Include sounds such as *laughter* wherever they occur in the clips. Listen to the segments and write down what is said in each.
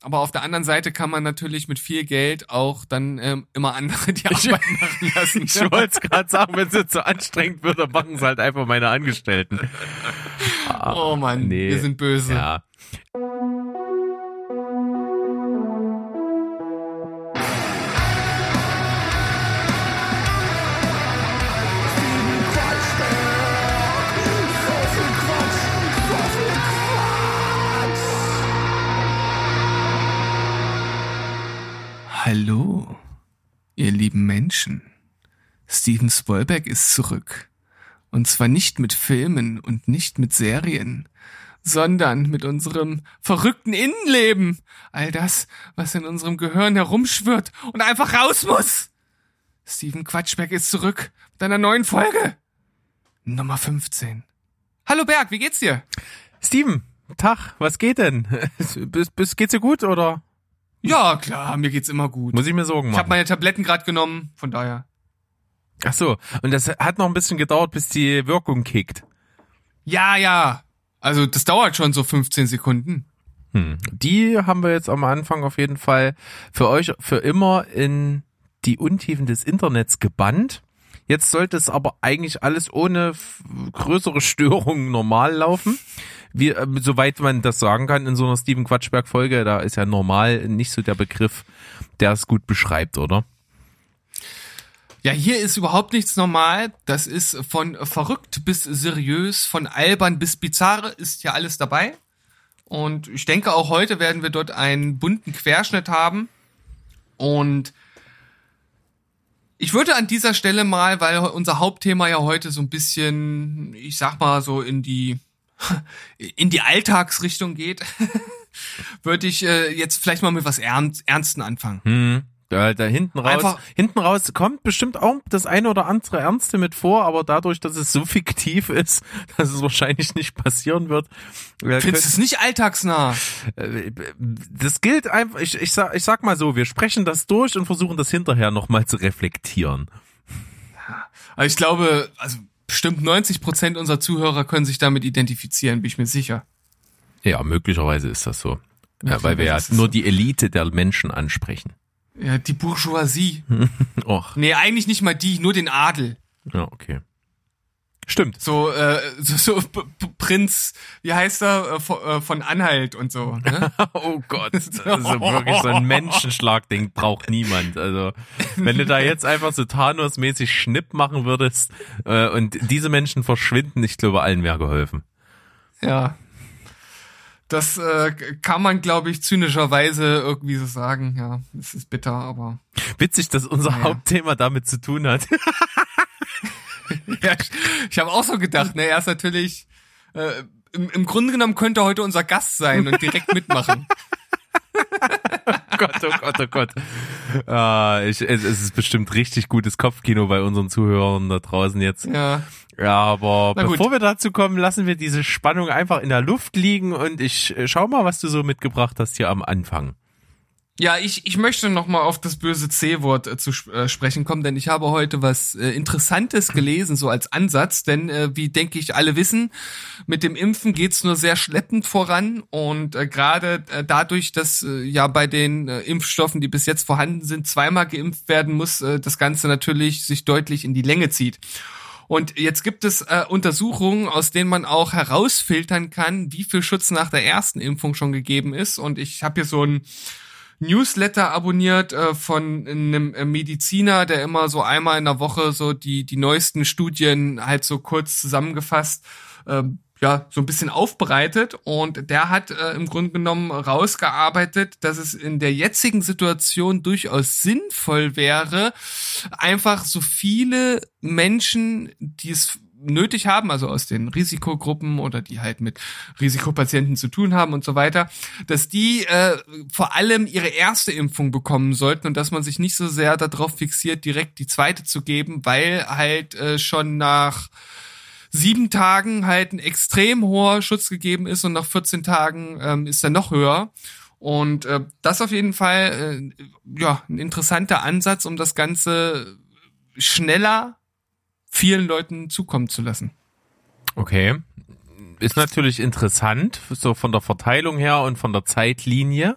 Aber auf der anderen Seite kann man natürlich mit viel Geld auch dann ähm, immer andere die *laughs* Arbeit machen lassen. Ich wollte es gerade sagen, wenn es jetzt so anstrengend wird, dann machen sie halt einfach meine Angestellten. oh Mann, nee. wir sind böse. Ja. Ihr lieben Menschen. Steven Spielberg ist zurück. Und zwar nicht mit Filmen und nicht mit Serien, sondern mit unserem verrückten Innenleben. All das, was in unserem Gehirn herumschwirrt und einfach raus muss. Steven Quatschberg ist zurück mit einer neuen Folge. Nummer 15. Hallo Berg, wie geht's dir? Steven, Tag, was geht denn? *laughs* Bis, bis, geht's dir gut oder? Ja, klar, mir geht's immer gut. Muss ich mir Sorgen machen? Ich habe meine Tabletten gerade genommen, von daher. Ach so, und das hat noch ein bisschen gedauert, bis die Wirkung kickt. Ja, ja. Also das dauert schon so 15 Sekunden. Hm. Die haben wir jetzt am Anfang auf jeden Fall für euch für immer in die Untiefen des Internets gebannt. Jetzt sollte es aber eigentlich alles ohne größere Störungen normal laufen. Wie, äh, soweit man das sagen kann in so einer Steven Quatschberg Folge, da ist ja normal nicht so der Begriff, der es gut beschreibt, oder? Ja, hier ist überhaupt nichts normal. Das ist von verrückt bis seriös, von albern bis bizarre ist ja alles dabei. Und ich denke, auch heute werden wir dort einen bunten Querschnitt haben. Und ich würde an dieser Stelle mal, weil unser Hauptthema ja heute so ein bisschen, ich sag mal so in die *laughs* in die Alltagsrichtung geht, *laughs* würde ich äh, jetzt vielleicht mal mit was Ernst, Ernsten anfangen. Hm. Da, da hinten raus, Einfach- hinten raus kommt bestimmt auch das eine oder andere Ernste mit vor, aber dadurch, dass es so *laughs* fiktiv ist, dass es wahrscheinlich nicht passieren wird. Findest du es nicht alltagsnah? Äh, Das gilt einfach, ich, ich, sag, ich sag mal so, wir sprechen das durch und versuchen das hinterher nochmal zu reflektieren. Aber ich glaube, also bestimmt 90 Prozent unserer Zuhörer können sich damit identifizieren, bin ich mir sicher. Ja, möglicherweise ist das so. Ja, weil wir ja nur so. die Elite der Menschen ansprechen. Ja, die Bourgeoisie. *laughs* Och, Nee, eigentlich nicht mal die, nur den Adel. ja, okay. Stimmt. So, äh, so, so Prinz, wie heißt er, äh, von, äh, von Anhalt und so. Ne? *laughs* Oh Gott, das ist wirklich so ein Menschenschlag, den braucht niemand. Also, wenn du da jetzt einfach so Thanos-mäßig Schnipp machen würdest äh, und diese Menschen verschwinden, ich glaube, allen wäre geholfen. ja. Das äh, kann man, glaube ich, zynischerweise irgendwie so sagen. Ja, es ist bitter, aber Witzig, dass unser Naja. Hauptthema damit zu tun hat. *laughs* *laughs* ja, ich, ich habe auch so gedacht, ne, er ist natürlich äh, im, im Grunde genommen könnte er heute unser Gast sein und direkt mitmachen. *laughs* *laughs* Gott, oh Gott, oh Gott. Ah, ich, es, es ist bestimmt richtig gutes Kopfkino bei unseren Zuhörern da draußen jetzt. Ja. Ja, aber bevor wir dazu kommen, lassen wir diese Spannung einfach in der Luft liegen und ich äh, schau mal, was du so mitgebracht hast hier am Anfang. Ja, ich, ich möchte noch mal auf das böse C-Wort äh, zu äh, sprechen kommen, denn ich habe heute was äh, Interessantes gelesen, so als Ansatz, denn äh, wie denke ich alle wissen, mit dem Impfen geht's nur sehr schleppend voran und äh, gerade äh, dadurch, dass ja bei den Impfstoffen, die bis jetzt vorhanden sind, zweimal geimpft werden muss, das Ganze natürlich sich deutlich in die Länge zieht. Und jetzt gibt es äh, Untersuchungen, aus denen man auch herausfiltern kann, wie viel Schutz nach der ersten Impfung schon gegeben ist. Und ich habe hier so ein Newsletter abonniert äh, von einem äh, Mediziner, der immer so einmal in der Woche so die die neuesten Studien halt so kurz zusammengefasst ähm, ja so ein bisschen aufbereitet. Und der hat äh, im Grunde genommen rausgearbeitet, dass es in der jetzigen Situation durchaus sinnvoll wäre, einfach so viele Menschen, die es nötig haben, also aus den Risikogruppen oder die halt mit Risikopatienten zu tun haben und so weiter, dass die äh, vor allem ihre erste Impfung bekommen sollten und dass man sich nicht so sehr darauf fixiert, direkt die zweite zu geben, weil halt äh, schon nach sieben Tagen halt ein extrem hoher Schutz gegeben ist und nach 14 Tagen ähm, ist er noch höher. Und äh, das auf jeden Fall äh, ja ein interessanter Ansatz, um das Ganze schneller vielen Leuten zukommen zu lassen. Okay. ist natürlich interessant, so von der Verteilung her und von der Zeitlinie.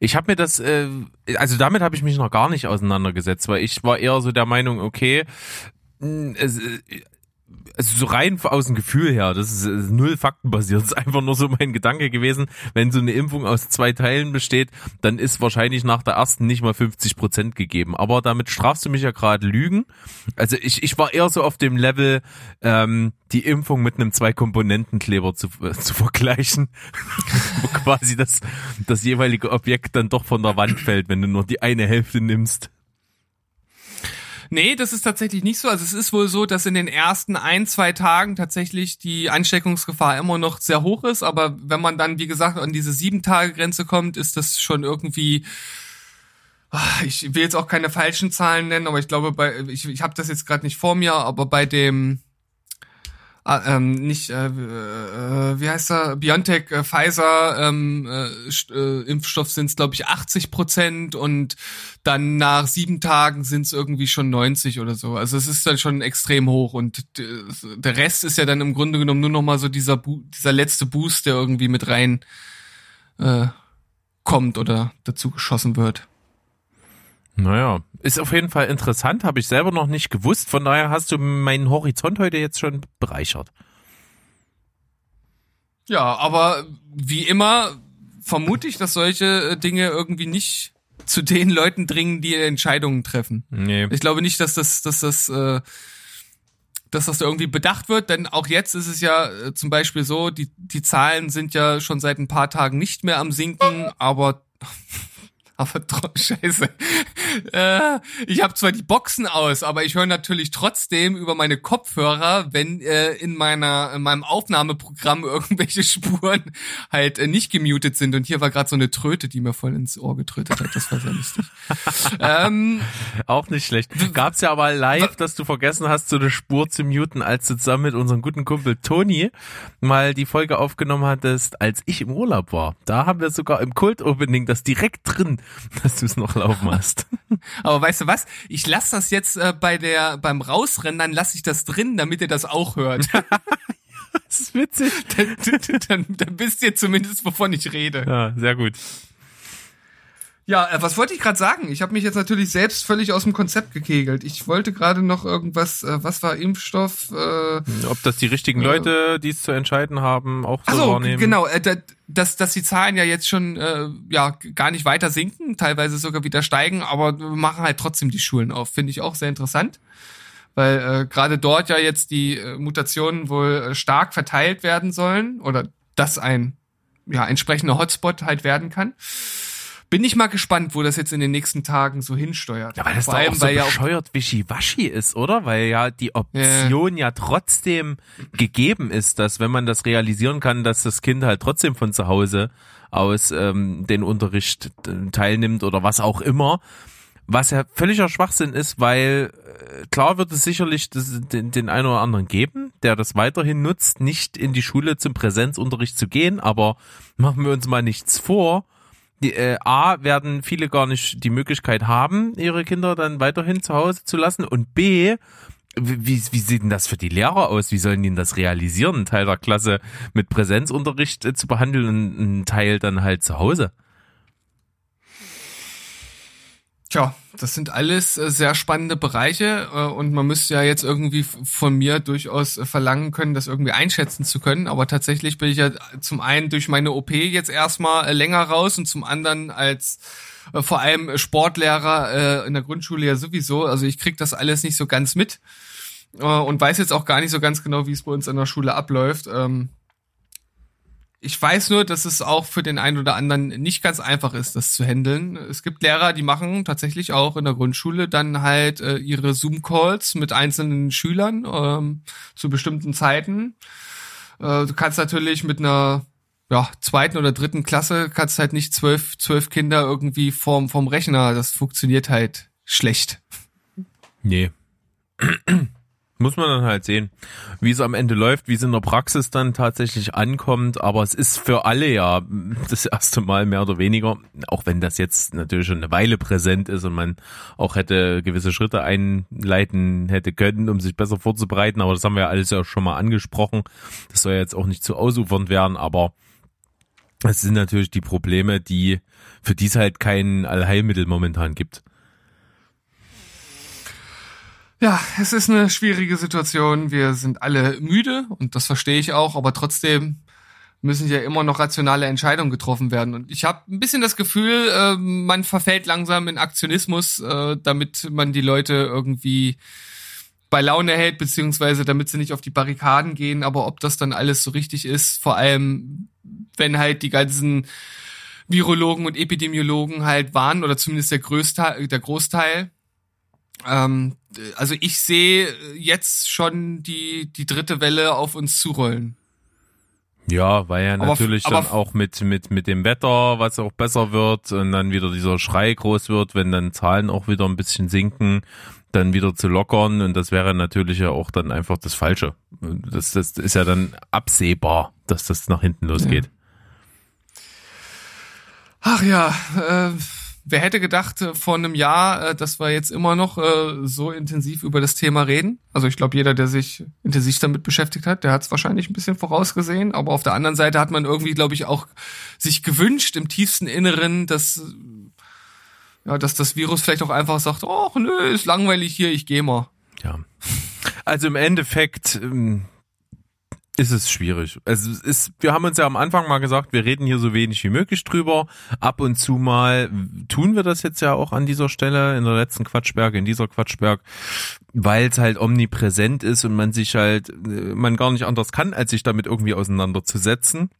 Ich habe mir das, äh, also damit habe ich mich noch gar nicht auseinandergesetzt, weil ich war eher so der Meinung, okay, es, also so rein aus dem Gefühl her, das ist, ist null faktenbasiert, *laughs* das ist einfach nur so mein Gedanke gewesen, wenn so eine Impfung aus zwei Teilen besteht, dann ist wahrscheinlich nach der ersten nicht mal 50 Prozent gegeben. Aber damit strafst du mich ja gerade Lügen. Also ich, ich war eher so auf dem Level, ähm, die Impfung mit einem Zwei-Komponenten-Kleber zu, äh, zu vergleichen, *laughs* wo quasi das, das jeweilige Objekt dann doch von der Wand fällt, wenn du nur die eine Hälfte nimmst. Nee, das ist tatsächlich nicht so. Also es ist wohl so, dass in den ersten ein, zwei Tagen tatsächlich die Ansteckungsgefahr immer noch sehr hoch ist. Aber wenn man dann, wie gesagt, an diese sieben Tage Grenze kommt, ist das schon irgendwie ah, ich will jetzt auch keine falschen Zahlen nennen, aber ich glaube, bei ich, ich habe das jetzt gerade nicht vor mir, aber bei dem ähm, nicht, äh, äh, wie heißt er, BioNTech, äh, Pfizer ähm, äh, äh, Impfstoff sind es, glaube ich, 80 Prozent und dann nach sieben Tagen sind es irgendwie schon 90 oder so. Also es ist dann schon extrem hoch und der Rest ist ja dann im Grunde genommen nur noch mal so dieser, dieser letzte Boost, der irgendwie mit rein äh, kommt oder dazu geschossen wird. Naja, ist auf jeden Fall interessant, habe ich selber noch nicht gewusst. Von daher hast du meinen Horizont heute jetzt schon bereichert. Ja, aber wie immer vermute ich, dass solche äh, Dinge irgendwie nicht zu den Leuten dringen, die Entscheidungen treffen. Nee. Ich glaube nicht, dass das, dass das, äh, dass das irgendwie bedacht wird, denn auch jetzt ist es ja äh, zum Beispiel so, die, die Zahlen sind ja schon seit ein paar Tagen nicht mehr am sinken, aber aber *laughs* scheiße. Äh, ich habe zwar die Boxen aus, aber ich höre natürlich trotzdem über meine Kopfhörer, wenn äh, in meiner in meinem Aufnahmeprogramm *laughs* irgendwelche Spuren halt äh, nicht gemutet sind. Und hier war gerade so eine Tröte, die mir voll ins Ohr getrötet hat. Das war sehr lustig. *laughs* ähm, Auch nicht schlecht. Gab's ja aber live, dass du vergessen hast, so eine Spur zu muten, als du zusammen mit unserem guten Kumpel Toni mal die Folge aufgenommen hattest, als ich im Urlaub war. Da haben wir sogar im Kult-Opening das direkt drin *laughs* dass du es noch laufen hast. *laughs* Aber weißt du was? Ich lasse das jetzt äh, bei der beim Rausrennen, dann lasse ich das drin, damit ihr das auch hört. *laughs* das ist witzig. Dann, dann, dann wisst ihr zumindest, wovon ich rede. Ja, sehr gut. Ja, äh, was wollte ich gerade sagen? Ich habe mich jetzt natürlich selbst völlig aus dem Konzept gekegelt. Ich wollte gerade noch irgendwas, äh, was war Impfstoff? Äh, Ob das die richtigen äh, Leute, die es zu entscheiden haben, auch so, so wahrnehmen? genau. Äh, dass, dass die Zahlen ja jetzt schon äh, ja gar nicht weiter sinken, teilweise sogar wieder steigen, aber wir machen halt trotzdem die Schulen auf. Finde ich auch sehr interessant weil äh, gerade dort ja jetzt die äh, Mutationen wohl äh, stark verteilt werden sollen oder dass ein ja entsprechender Hotspot halt werden kann. Bin ich mal gespannt, wo das jetzt in den nächsten Tagen so hinsteuert. Ja, weil das Vor doch allem, auch so weil bescheuert ja wischiwaschi ist, oder? Weil ja die Option ja. ja trotzdem gegeben ist, dass wenn man das realisieren kann, dass das Kind halt trotzdem von zu Hause aus ähm, den Unterricht äh, teilnimmt oder was auch immer, was ja völliger Schwachsinn ist, weil äh, klar wird es sicherlich den, den einen oder anderen geben, der das weiterhin nutzt, nicht in die Schule zum Präsenzunterricht zu gehen, aber machen wir uns mal nichts vor die, äh, A, werden viele gar nicht die Möglichkeit haben, ihre Kinder dann weiterhin zu Hause zu lassen und B, wie, wie sieht denn das für die Lehrer aus? Wie sollen die denn das realisieren, einen Teil der Klasse mit Präsenzunterricht äh, zu behandeln und einen Teil dann halt zu Hause? Tja, das sind alles äh, sehr spannende Bereiche äh, und man müsste ja jetzt irgendwie von mir durchaus äh, verlangen können, das irgendwie einschätzen zu können. Aber tatsächlich bin ich ja zum einen durch meine OP jetzt erstmal länger raus und zum anderen als vor allem Sportlehrer in der Grundschule ja sowieso. Also ich krieg das alles nicht so ganz mit und weiß jetzt auch gar nicht so ganz genau, wie es bei uns an der Schule abläuft. Ähm, ich weiß nur, dass es auch für den einen oder anderen nicht ganz einfach ist, das zu handeln. Es gibt Lehrer, die machen tatsächlich auch in der Grundschule dann halt äh, ihre Zoom-Calls mit einzelnen Schülern ähm, zu bestimmten Zeiten. Äh, du kannst natürlich mit einer ja, zweiten oder dritten Klasse kannst halt nicht zwölf, zwölf Kinder irgendwie vorm, vorm Rechner. Das funktioniert halt schlecht. Nee. Muss man dann halt sehen, wie es am Ende läuft, wie es in der Praxis dann tatsächlich ankommt. Aber es ist für alle ja das erste Mal mehr oder weniger, auch wenn das jetzt natürlich schon eine Weile präsent ist und man auch hätte gewisse Schritte einleiten hätte können, um sich besser vorzubereiten. Aber das haben wir ja alles ja schon mal angesprochen. Das soll jetzt auch nicht zu ausufernd werden, aber es sind natürlich die Probleme, die, für die es halt kein Allheilmittel momentan gibt. Ja, es ist eine schwierige Situation. Wir sind alle müde und das verstehe ich auch, aber trotzdem müssen ja immer noch rationale Entscheidungen getroffen werden. Und ich habe ein bisschen das Gefühl, äh, man verfällt langsam in Aktionismus, äh, damit man die Leute irgendwie bei Laune hält, beziehungsweise damit sie nicht auf die Barrikaden gehen. Aber ob das dann alles so richtig ist, vor allem wenn halt die ganzen Virologen und Epidemiologen halt waren, oder zumindest der Größteil, der Großteil, ähm, also ich sehe jetzt schon die, die dritte Welle auf uns zurollen. Ja, weil ja natürlich aber, dann auch mit, mit, mit dem Wetter, was auch besser wird und dann wieder dieser Schrei groß wird, wenn dann Zahlen auch wieder ein bisschen sinken, dann wieder zu lockern und das wäre natürlich ja auch dann einfach das Falsche. Das, das ist ja dann absehbar, dass das nach hinten losgeht. Ja. Ach ja, äh, wer hätte gedacht äh, vor einem Jahr, äh, dass wir jetzt immer noch äh, so intensiv über das Thema reden? Also ich glaube, jeder, der sich intensiv damit beschäftigt hat, der hat es wahrscheinlich ein bisschen vorausgesehen. Aber auf der anderen Seite hat man irgendwie, glaube ich, auch sich gewünscht im tiefsten Inneren, dass ja, dass das Virus vielleicht auch einfach sagt, oh, nö, ist langweilig hier, ich gehe mal. Ja. Also im Endeffekt ähm, ist es schwierig. Es ist, wir haben uns ja am Anfang mal gesagt, wir reden hier so wenig wie möglich drüber. Ab und zu mal tun wir das jetzt ja auch an dieser Stelle, in der letzten Quatschberg, in dieser Quatschberg, weil es halt omnipräsent ist und man sich halt, man gar nicht anders kann, als sich damit irgendwie auseinanderzusetzen.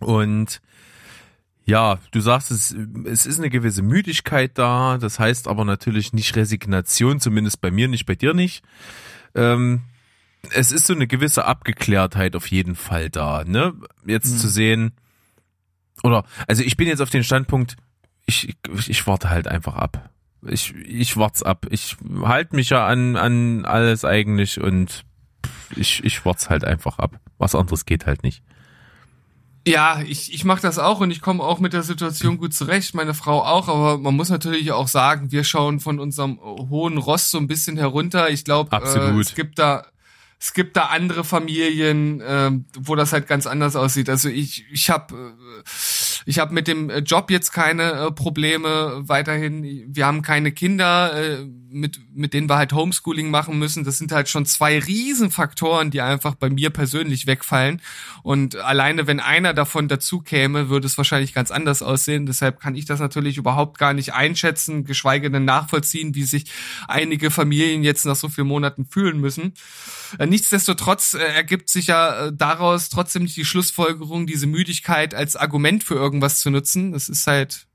Und ja, du sagst es, es ist eine gewisse Müdigkeit da, das heißt aber natürlich nicht Resignation, zumindest bei mir nicht, bei dir nicht. Ähm, es ist so eine gewisse Abgeklärtheit auf jeden Fall da, ne? Jetzt mhm. zu sehen, oder, also ich bin jetzt auf den Standpunkt, ich, ich, ich warte halt einfach ab. Ich, ich wart's ab. Ich halte mich ja an, an alles eigentlich und ich, ich wart's halt einfach ab. Was anderes geht halt nicht. Ja, ich, ich mache das auch und ich komme auch mit der Situation gut zurecht, meine Frau auch, aber man muss natürlich auch sagen, wir schauen von unserem hohen Ross so ein bisschen herunter. Ich glaube, äh, es gibt da es gibt da andere Familien, äh, wo das halt ganz anders aussieht. Also ich, ich habe äh, ich hab mit dem Job jetzt keine äh, Probleme weiterhin. Wir haben keine Kinder, äh, mit, mit denen wir halt Homeschooling machen müssen. Das sind halt schon zwei Riesenfaktoren, die einfach bei mir persönlich wegfallen. Und alleine, wenn einer davon dazu käme, würde es wahrscheinlich ganz anders aussehen. Deshalb kann ich das natürlich überhaupt gar nicht einschätzen, geschweige denn nachvollziehen, wie sich einige Familien jetzt nach so vielen Monaten fühlen müssen. Äh, nichtsdestotrotz äh, ergibt sich ja äh, daraus trotzdem nicht die Schlussfolgerung, diese Müdigkeit als Argument für irgendwas zu nutzen. Das ist halt,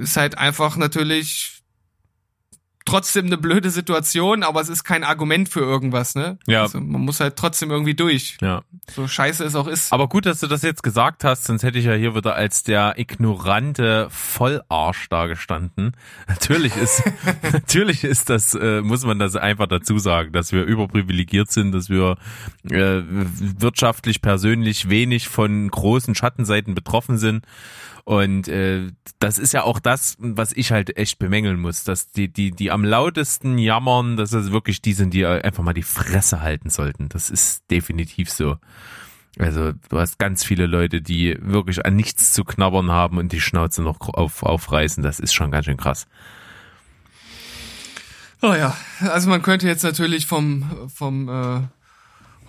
ist halt einfach natürlich trotzdem eine blöde Situation, aber es ist kein Argument für irgendwas, ne? Ja. Also man muss halt trotzdem irgendwie durch. Ja. So scheiße es auch ist. Aber gut, dass du das jetzt gesagt hast, sonst hätte ich ja hier wieder als der ignorante Vollarsch dagestanden. *laughs* Natürlich ist, *laughs* natürlich ist das, äh, muss man das einfach dazu sagen, dass wir überprivilegiert sind, dass wir äh, wirtschaftlich, persönlich wenig von großen Schattenseiten betroffen sind und äh, das ist ja auch das, was ich halt echt bemängeln muss, dass die, die, die am lautesten jammern, dass es wirklich die sind, die einfach mal die Fresse halten sollten. Das ist definitiv so. Also du hast ganz viele Leute, die wirklich an nichts zu knabbern haben und die Schnauze noch auf, aufreißen. Das ist schon ganz schön krass. Oh ja, also man könnte jetzt natürlich vom, vom äh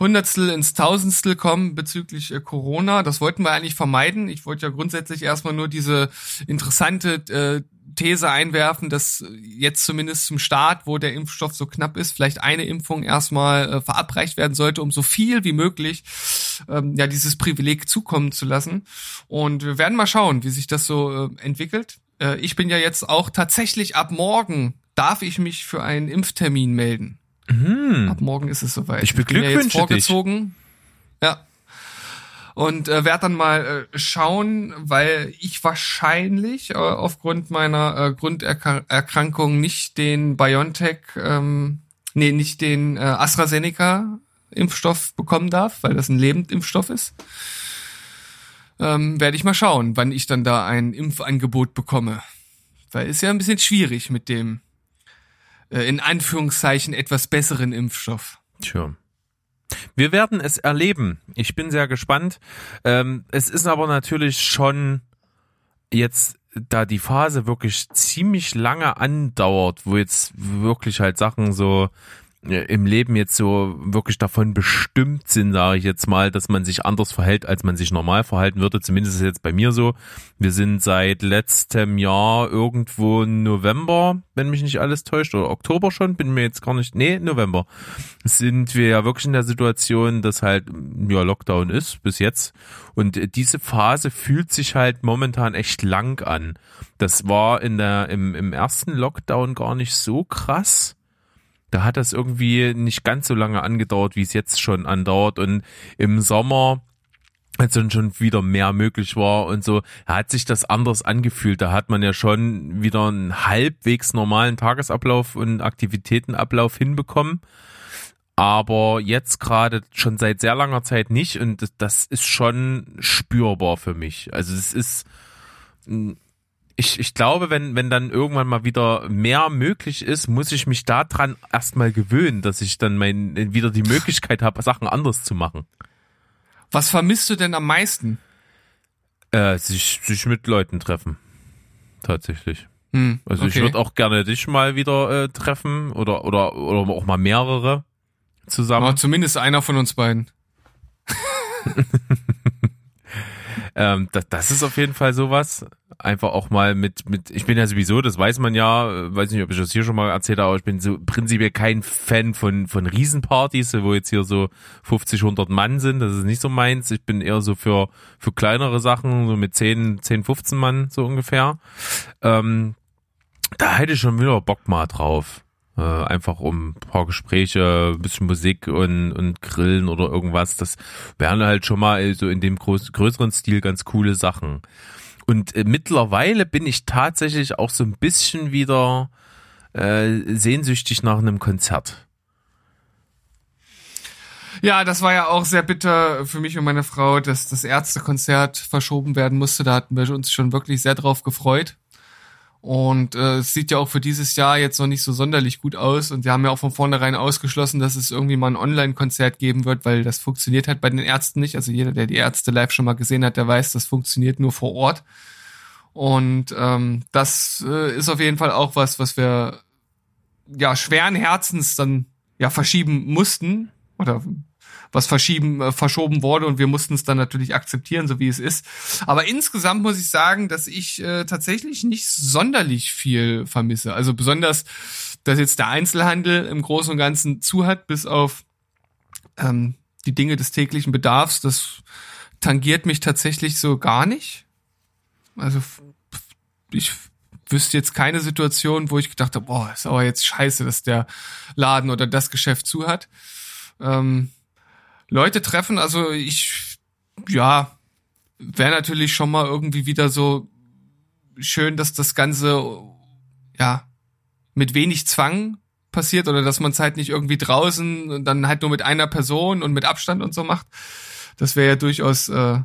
Hundertstel ins Tausendstel kommen bezüglich äh, Corona. Das wollten wir eigentlich vermeiden. Ich wollte ja grundsätzlich erstmal nur diese interessante äh, These einwerfen, dass jetzt zumindest zum Start, wo der Impfstoff so knapp ist, vielleicht eine Impfung erstmal äh, verabreicht werden sollte, um so viel wie möglich ähm, ja dieses Privileg zukommen zu lassen. Und wir werden mal schauen, wie sich das so äh, entwickelt. Äh, ich bin ja jetzt auch tatsächlich ab morgen darf ich mich für einen Impftermin melden. Mhm. Ab morgen ist es soweit. Ich beglückwünsche ich bin ja vorgezogen. Dich. Ja. Und äh, werde dann mal äh, schauen, weil ich wahrscheinlich äh, aufgrund meiner äh, Grunderkrankung nicht den BioNTech ähm, nee, nicht den äh, AstraZeneca-Impfstoff bekommen darf, weil das ein Lebendimpfstoff ist, ähm, werde ich mal schauen, wann ich dann da ein Impfangebot bekomme. Weil ist ja ein bisschen schwierig mit dem äh, in Anführungszeichen etwas besseren Impfstoff. Tja. Wir werden es erleben. Ich bin sehr gespannt. Ähm, es ist aber natürlich schon jetzt, da die Phase wirklich ziemlich lange andauert, wo jetzt wirklich halt Sachen so im Leben jetzt so wirklich davon bestimmt sind, sage ich jetzt mal, dass man sich anders verhält, als man sich normal verhalten würde. Zumindest ist es jetzt bei mir so. Wir sind seit letztem Jahr irgendwo November, wenn mich nicht alles täuscht, oder Oktober schon, bin mir jetzt gar nicht, nee, November, sind wir ja wirklich in der Situation, dass halt ja Lockdown ist bis jetzt. Und diese Phase fühlt sich halt momentan echt lang an. Das war in der, im, im ersten Lockdown gar nicht so krass da hat das irgendwie nicht ganz so lange angedauert, wie es jetzt schon andauert. Und im Sommer als dann schon wieder mehr möglich war und so, hat sich das anders angefühlt. Da hat man ja schon wieder einen halbwegs normalen Tagesablauf und Aktivitätenablauf hinbekommen. Aber jetzt gerade schon seit sehr langer Zeit nicht und das ist schon spürbar für mich. Also es ist ich, ich glaube, wenn, wenn dann irgendwann mal wieder mehr möglich ist, muss ich mich daran erstmal gewöhnen, dass ich dann mein, wieder die Möglichkeit habe, Sachen anders zu machen. Was vermisst du denn am meisten? Äh, sich, sich mit Leuten treffen. Tatsächlich. Hm, also okay. ich würde auch gerne dich mal wieder äh, treffen oder, oder, oder auch mal mehrere zusammen. Aber zumindest einer von uns beiden. *laughs* ähm, das, das ist auf jeden Fall sowas einfach auch mal mit, mit, ich bin ja sowieso, das weiß man ja, weiß nicht, ob ich das hier schon mal erzählt habe, aber ich bin so prinzipiell kein Fan von, von Riesenpartys, wo jetzt hier so 50, 100 Mann sind, das ist nicht so meins. Ich bin eher so für, für kleinere Sachen, so mit 10, 10, 15 Mann, so ungefähr. Ähm, da hätte ich schon wieder Bock mal drauf. Äh, einfach um ein paar Gespräche, ein bisschen Musik und, und Grillen oder irgendwas. Das wären halt schon mal so in dem groß, größeren Stil ganz coole Sachen. Und äh, mittlerweile bin ich tatsächlich auch so ein bisschen wieder äh, sehnsüchtig nach einem Konzert. Ja, das war ja auch sehr bitter für mich und meine Frau, dass das Ärztekonzert verschoben werden musste. Da hatten wir uns schon wirklich sehr drauf gefreut. Und äh, es sieht ja auch für dieses Jahr jetzt noch nicht so sonderlich gut aus. Und wir haben ja auch von vornherein ausgeschlossen, dass es irgendwie mal ein Online-Konzert geben wird, weil das funktioniert halt bei den Ärzten nicht. Also jeder, der die Ärzte live schon mal gesehen hat, der weiß, das funktioniert nur vor Ort. Und ähm, das äh, ist auf jeden Fall auch was, was wir ja schweren Herzens dann ja verschieben mussten oder was verschieben, äh, verschoben wurde und wir mussten es dann natürlich akzeptieren, so wie es ist. Aber insgesamt muss ich sagen, dass ich äh, tatsächlich nicht sonderlich viel vermisse. Also besonders, dass jetzt der Einzelhandel im Großen und Ganzen zu hat, bis auf ähm, die Dinge des täglichen Bedarfs. Das tangiert mich tatsächlich so gar nicht. Also ich wüsste jetzt keine Situation, wo ich gedacht habe, boah, ist aber jetzt scheiße, dass der Laden oder das Geschäft zu hat. Ähm, Leute treffen. Also ich, ja, wäre natürlich schon mal irgendwie wieder so schön, dass das Ganze, ja, mit wenig Zwang passiert oder dass man es halt nicht irgendwie draußen und dann halt nur mit einer Person und mit Abstand und so macht. Das wäre ja durchaus, äh,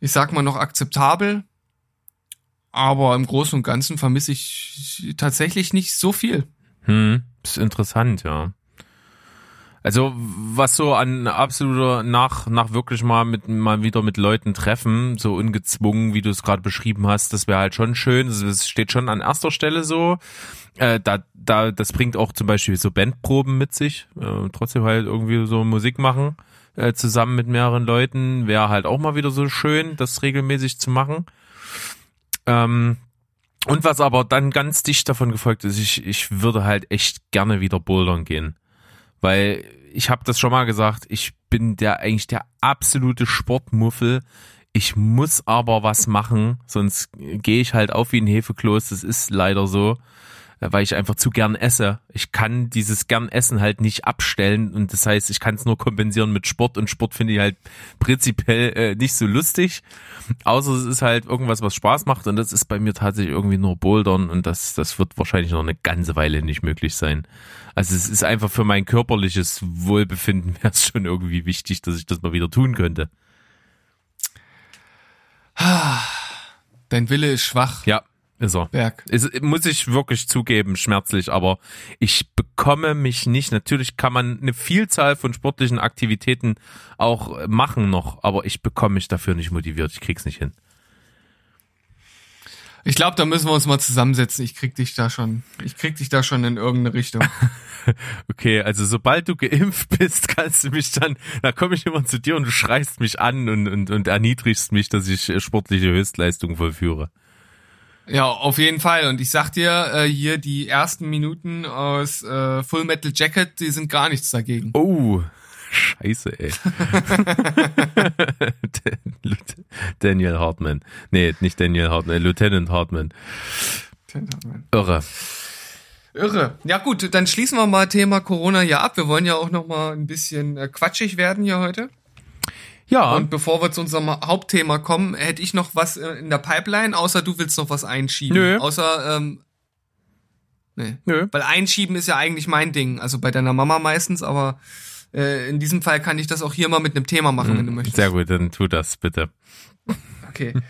ich sag mal, noch akzeptabel. Aber im Großen und Ganzen vermisse ich tatsächlich nicht so viel. Hm, ist interessant, ja. Also was so an absoluter nach nach wirklich mal mit mal wieder mit Leuten treffen, so ungezwungen, wie du es gerade beschrieben hast, das wäre halt schon schön. Das steht schon an erster Stelle so. Äh, da da das bringt auch zum Beispiel so Bandproben mit sich. Äh, trotzdem halt irgendwie so Musik machen äh, zusammen mit mehreren Leuten wäre halt auch mal wieder so schön, das regelmäßig zu machen. Ähm, und was aber dann ganz dicht davon gefolgt ist, ich, ich würde halt echt gerne wieder bouldern gehen. Weil ich habe das schon mal gesagt, ich bin der eigentlich der absolute Sportmuffel. Ich muss aber was machen, sonst gehe ich halt auf wie ein Hefekloß. Das ist leider so. Äh, weil ich einfach zu gern esse. Ich kann dieses gern Essen halt nicht abstellen und das heißt, ich kann es nur kompensieren mit Sport und Sport finde ich halt prinzipiell äh, nicht so lustig, außer es ist halt irgendwas, was Spaß macht und das ist bei mir tatsächlich irgendwie nur Bouldern und das, das wird wahrscheinlich noch eine ganze Weile nicht möglich sein. Also es ist einfach für mein körperliches Wohlbefinden *laughs* wäre es schon irgendwie wichtig, dass ich das mal wieder tun könnte. Dein Wille ist schwach. Ja, ist er. Berg. Ist, muss ich wirklich zugeben, schmerzlich, aber ich bekomme mich nicht. Natürlich kann man eine Vielzahl von sportlichen Aktivitäten auch machen noch, aber ich bekomme mich dafür nicht motiviert. Ich krieg's nicht hin. Ich glaube, da müssen wir uns mal zusammensetzen. Ich krieg dich da schon, ich krieg dich da schon in irgendeine Richtung. *laughs* Okay, also sobald du geimpft bist, *laughs* kannst du mich dann, da komme ich immer zu dir und du schreist mich an und, und, und erniedrigst mich, dass ich äh, sportliche Höchstleistung vollführe. Ja, auf jeden Fall. Und ich sag dir, äh, hier die ersten Minuten aus äh, Full Metal Jacket, die sind gar nichts dagegen. Oh, scheiße, ey. *laughs* Daniel Hartman. Nee, nicht Daniel Hartman, Lieutenant Hartman. Irre. Irre. Ja gut, dann schließen wir mal Thema Corona hier ab. Wir wollen ja auch noch mal ein bisschen äh, quatschig werden hier heute. Ja. Und bevor wir zu unserem Hauptthema kommen, hätte ich noch was äh, in der Pipeline, außer du willst noch was einschieben. Nö. Außer, ähm, nee. Nö. Weil einschieben ist ja eigentlich mein Ding. Also bei deiner Mama meistens, aber äh, in diesem Fall kann ich das auch hier mal mit einem Thema machen, wenn du möchtest. Sehr gut, dann tu das bitte. Okay. *laughs*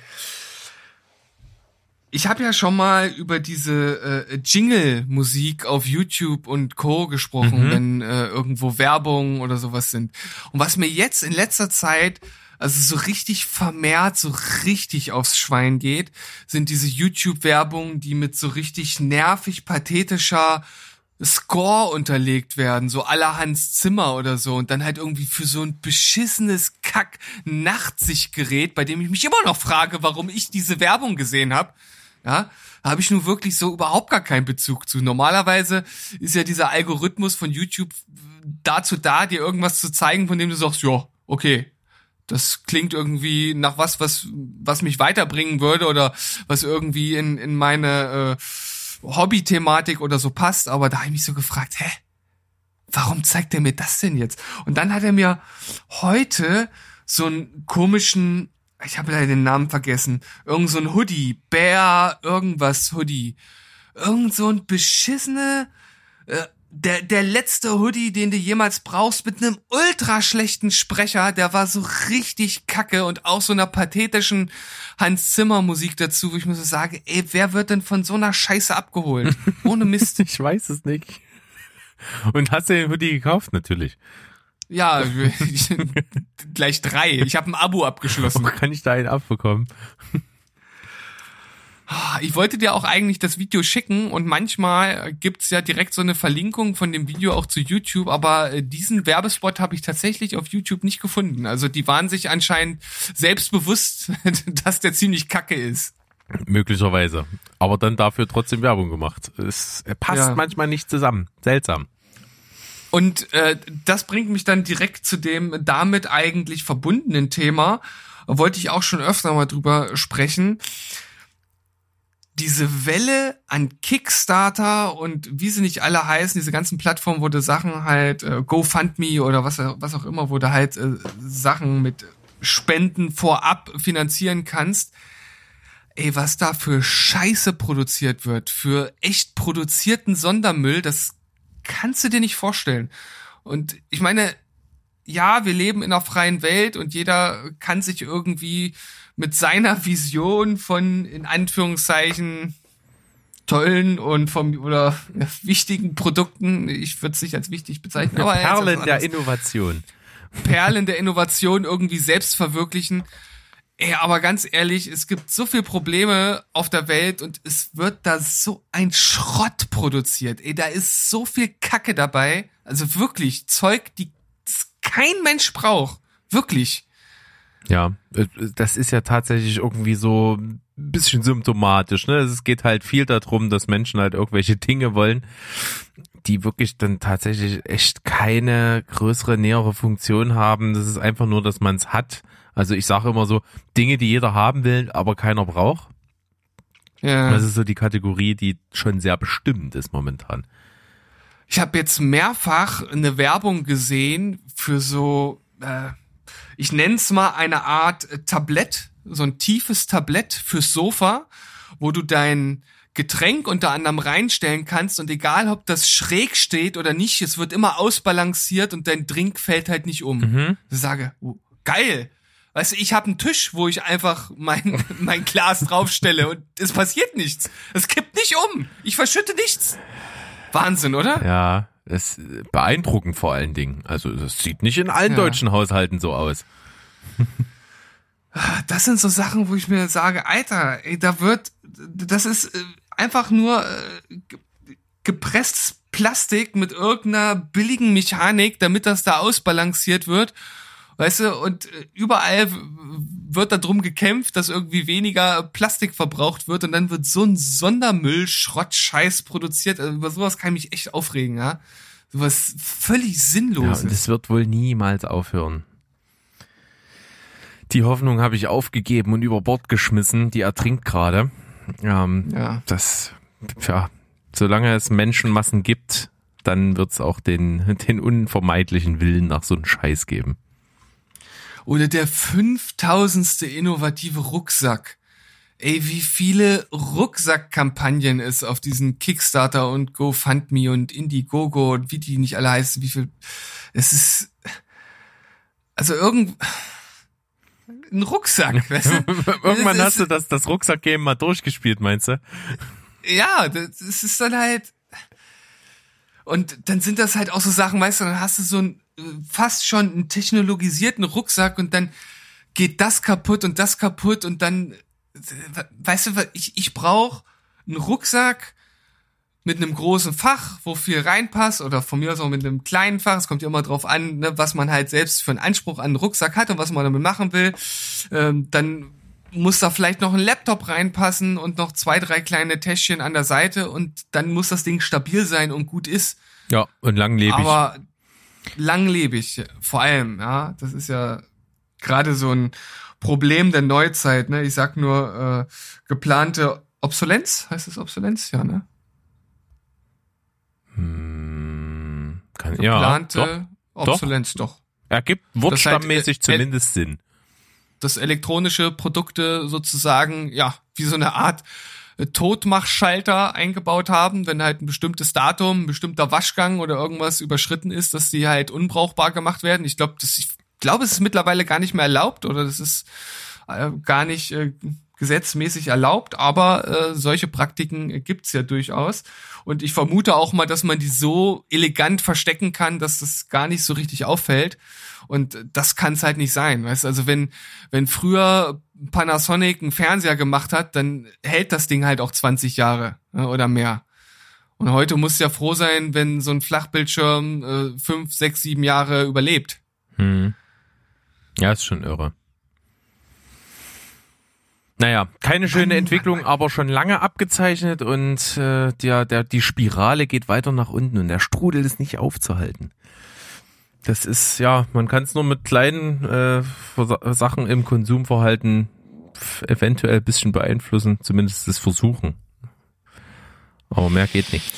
Ich habe ja schon mal über diese äh, Jingle-Musik auf YouTube und Co. gesprochen, Mhm. wenn äh, irgendwo Werbung oder sowas sind. Und was mir jetzt in letzter Zeit also so richtig vermehrt, so richtig aufs Schwein geht, sind diese YouTube-Werbungen, die mit so richtig nervig pathetischer Score unterlegt werden, so aller Hans Zimmer oder so und dann halt irgendwie für so ein beschissenes Kack Nachtsichtgerät, bei dem ich mich immer noch frage, warum ich diese Werbung gesehen habe. Ja, habe ich nun wirklich so überhaupt gar keinen Bezug zu. Normalerweise ist ja dieser Algorithmus von YouTube dazu da, dir irgendwas zu zeigen, von dem du sagst, ja, okay, das klingt irgendwie nach was, was, was mich weiterbringen würde oder was irgendwie in, in meine äh, Hobby-Thematik oder so passt. Aber da habe ich mich so gefragt, hä? Warum zeigt er mir das denn jetzt? Und dann hat er mir heute so einen komischen, ich habe leider den Namen vergessen, irgend so ein Hoodie, Bär, irgendwas Hoodie. Irgend so ein beschissene, äh, der, der letzte Hoodie, den du jemals brauchst, mit einem ultra schlechten Sprecher, der war so richtig kacke und auch so einer pathetischen Hans Zimmer Musik dazu, wo ich mir so sage, ey, wer wird denn von so einer Scheiße abgeholt? *laughs* Ohne Mist. Ich weiß es nicht. Und hast du den Hoodie gekauft? Natürlich. Ja, gleich drei. Ich habe ein Abo abgeschlossen. Wo kann ich da einen abbekommen? Ich wollte dir auch eigentlich das Video schicken und manchmal gibt's ja direkt so eine Verlinkung von dem Video auch zu YouTube, aber äh, diesen Werbespot habe ich tatsächlich auf YouTube nicht gefunden. Also die waren sich anscheinend selbstbewusst, *laughs* dass der ziemlich kacke ist. Möglicherweise. Aber dann dafür trotzdem Werbung gemacht. Es passt Ja. manchmal nicht zusammen. Seltsam. Und äh, das bringt mich dann direkt zu dem damit eigentlich verbundenen Thema. Wollte ich auch schon öfter mal drüber sprechen. Diese Welle an Kickstarter und wie sie nicht alle heißen, diese ganzen Plattformen, wo du Sachen halt, äh, GoFundMe oder was, was auch immer, wo du halt äh, Sachen mit Spenden vorab finanzieren kannst. Ey, was da für Scheiße produziert wird, für echt produzierten Sondermüll, das kannst du dir nicht vorstellen. Und ich meine, ja, wir leben in einer freien Welt und jeder kann sich irgendwie mit seiner Vision von, in Anführungszeichen, tollen und vom oder wichtigen Produkten, ich würde es nicht als wichtig bezeichnen, aber Perlen der Innovation. Perlen der Innovation irgendwie selbst verwirklichen. Ey, aber ganz ehrlich, es gibt so viel Probleme auf der Welt und es wird da so ein Schrott produziert. Ey, da ist so viel Kacke dabei. Also wirklich Zeug, die kein Mensch braucht. Wirklich. Ja, äh, das ist ja tatsächlich irgendwie so ein bisschen symptomatisch. Ne? Es geht halt viel darum, dass Menschen halt irgendwelche Dinge wollen, die wirklich dann tatsächlich echt keine größere, nähere Funktion haben. Das ist einfach nur, dass man es hat. Also ich sage immer so, Dinge, die jeder haben will, aber keiner braucht. Ja. Das ist so die Kategorie, die schon sehr bestimmt ist momentan. Ich habe jetzt mehrfach eine Werbung gesehen für so, äh, ich nenn's mal eine Art äh, Tablett, so ein tiefes Tablett fürs Sofa, wo du dein Getränk unter anderem reinstellen kannst und egal ob das schräg steht oder nicht, es wird immer ausbalanciert und dein Drink fällt halt nicht um. Mhm. Ich sage, oh, geil. Weißt du, ich habe einen Tisch, wo ich einfach mein, *laughs* mein Glas draufstelle und es passiert nichts. Es kippt nicht um. Ich verschütte nichts. Wahnsinn, oder? Ja, es beeindruckend vor allen Dingen. Also das sieht nicht in allen Ja. deutschen Haushalten so aus. Das sind so Sachen, wo ich mir sage, Alter, ey, da wird, das ist äh, einfach nur äh, ge- gepresstes Plastik mit irgendeiner billigen Mechanik, damit das da ausbalanciert wird. Weißt du, und äh, überall wird da drum gekämpft, dass irgendwie weniger Plastik verbraucht wird und dann wird so ein Sondermüll, Schrott, Scheiß produziert. Also über sowas kann ich mich echt aufregen, ja. Sowas völlig Ja, Sinnloses. und es wird wohl niemals aufhören. Die Hoffnung habe ich aufgegeben und über Bord geschmissen. Die ertrinkt gerade. Ähm, ja. das, ja, solange es Menschenmassen gibt, dann wird es auch den, *laughs* den unvermeidlichen Willen nach so einem Scheiß geben. Oder der 5000. innovative Rucksack. Ey, wie viele Rucksackkampagnen es auf diesen Kickstarter und GoFundMe und Indiegogo und wie die nicht alle heißen, wie viel, es ist, also irgend, ein Rucksack, *laughs* weißt du? Irgendwann hast du das, das Rucksackgame mal durchgespielt, meinst du? Ja, das ist dann halt. Und dann sind das halt auch so Sachen, weißt du, dann hast du so äh, fast schon einen technologisierten Rucksack und dann geht das kaputt und das kaputt und dann, weißt du, was, ich, ich brauche einen Rucksack mit einem großen Fach, wo viel reinpasst oder von mir aus auch mit einem kleinen Fach. Es kommt ja immer drauf an, ne, was man halt selbst für einen Anspruch an einen Rucksack hat und was man damit machen will. Ähm, dann muss da vielleicht noch ein Laptop reinpassen und noch zwei, drei kleine Täschchen an der Seite und dann muss das Ding stabil sein und gut ist. Ja, und langlebig. Aber langlebig, vor allem, ja. Das ist ja gerade so ein Problem der Neuzeit, ne? Ich sag nur äh, geplante Obsolenz, heißt es Obsolenz? Ja, ne? Hm, kann, ja, Geplante doch. Obsolenz, doch. ergibt wortstammmäßig äh, zumindest Sinn. dass elektronische Produkte sozusagen, ja, wie so eine Art Totmachschalter eingebaut haben, wenn halt ein bestimmtes Datum, ein bestimmter Waschgang oder irgendwas überschritten ist, dass die halt unbrauchbar gemacht werden. Ich glaube, das, ich glaube, es ist mittlerweile gar nicht mehr erlaubt oder das ist äh, gar nicht äh, gesetzmäßig erlaubt, aber äh, solche Praktiken gibt's ja durchaus. Und ich vermute auch mal, dass man die so elegant verstecken kann, dass das gar nicht so richtig auffällt. Und das kann es halt nicht sein. Weißt also wenn, wenn früher Panasonic einen Fernseher gemacht hat, dann hält das Ding halt auch 20 Jahre ja, oder mehr. Und heute muss ja froh sein, wenn so ein Flachbildschirm äh, fünf, sechs, sieben Jahre überlebt. Hm. Ja, ist schon irre. Naja, keine schöne Mann, Entwicklung, Mann, Mann. aber schon lange abgezeichnet und äh, der, der, die Spirale geht weiter nach unten und der Strudel ist nicht aufzuhalten. Das ist, ja, man kann es nur mit kleinen äh, Sachen im Konsumverhalten eventuell ein bisschen beeinflussen, zumindest das Versuchen. Aber mehr geht nicht.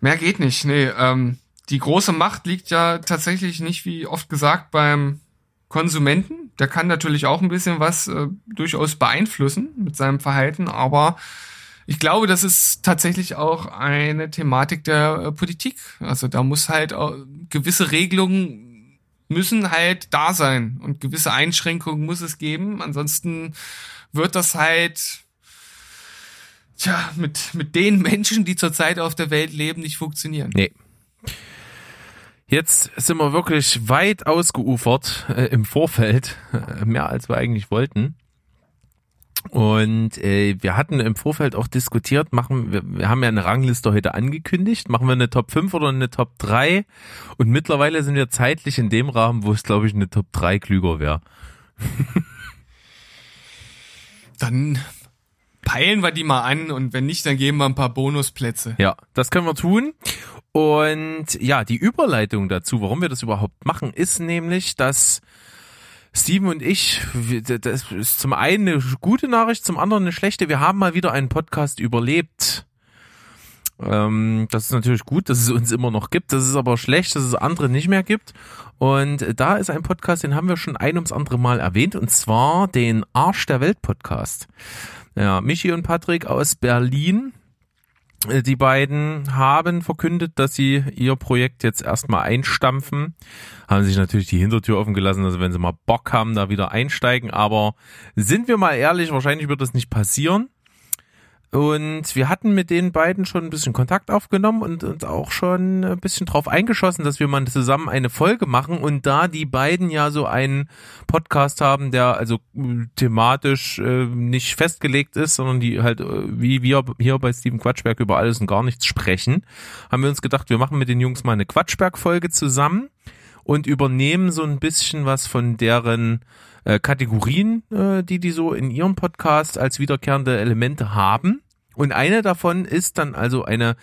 Mehr geht nicht. Nee, ähm, die große Macht liegt ja tatsächlich nicht, wie oft gesagt, beim Konsumenten. Der kann natürlich auch ein bisschen was äh, durchaus beeinflussen mit seinem Verhalten, aber ich glaube, das ist tatsächlich auch eine Thematik der äh, Politik. Also da muss halt auch, gewisse Regelungen müssen halt da sein und gewisse Einschränkungen muss es geben. Ansonsten wird das halt tja, mit, mit den Menschen, die zurzeit auf der Welt leben, nicht funktionieren. Nee. Jetzt sind wir wirklich weit ausgeufert äh, im Vorfeld, äh, mehr als wir eigentlich wollten. Und äh, wir hatten im Vorfeld auch diskutiert, machen wir, wir haben ja eine Rangliste heute angekündigt, machen wir eine Top 5 oder eine Top 3 und mittlerweile sind wir zeitlich in dem Rahmen, wo es glaube ich eine Top 3 klüger wäre. *laughs* Dann peilen wir die mal an und wenn nicht, dann geben wir ein paar Bonusplätze. Ja, das können wir tun. Und ja, die Überleitung dazu, warum wir das überhaupt machen, ist nämlich, dass Steven und ich, das ist zum einen eine gute Nachricht, zum anderen eine schlechte. Wir haben mal wieder einen Podcast überlebt. Ähm, das ist natürlich gut, dass es uns immer noch gibt. Das ist aber schlecht, dass es andere nicht mehr gibt. Und da ist ein Podcast, den haben wir schon ein ums andere Mal erwähnt, und zwar den Arsch der Welt Podcast. Ja, Michi und Patrick aus Berlin die beiden haben verkündet, dass sie ihr Projekt jetzt erstmal einstampfen. Haben sich natürlich die Hintertür offen gelassen, also wenn sie mal Bock haben, da wieder einsteigen. Aber sind wir mal ehrlich, wahrscheinlich wird das nicht passieren. Und wir hatten mit den beiden schon ein bisschen Kontakt aufgenommen und uns auch schon ein bisschen drauf eingeschossen, dass wir mal zusammen eine Folge machen. Und da die beiden ja so einen Podcast haben, der also äh, thematisch äh, nicht festgelegt ist, sondern die halt äh, wie wir hier bei Steven Quatschberg über alles und gar nichts sprechen, haben wir uns gedacht, wir machen mit den Jungs mal eine Quatschberg-Folge zusammen und übernehmen so ein bisschen was von deren äh, Kategorien, äh, die die so in ihrem Podcast als wiederkehrende Elemente haben. Und eine davon ist dann also eine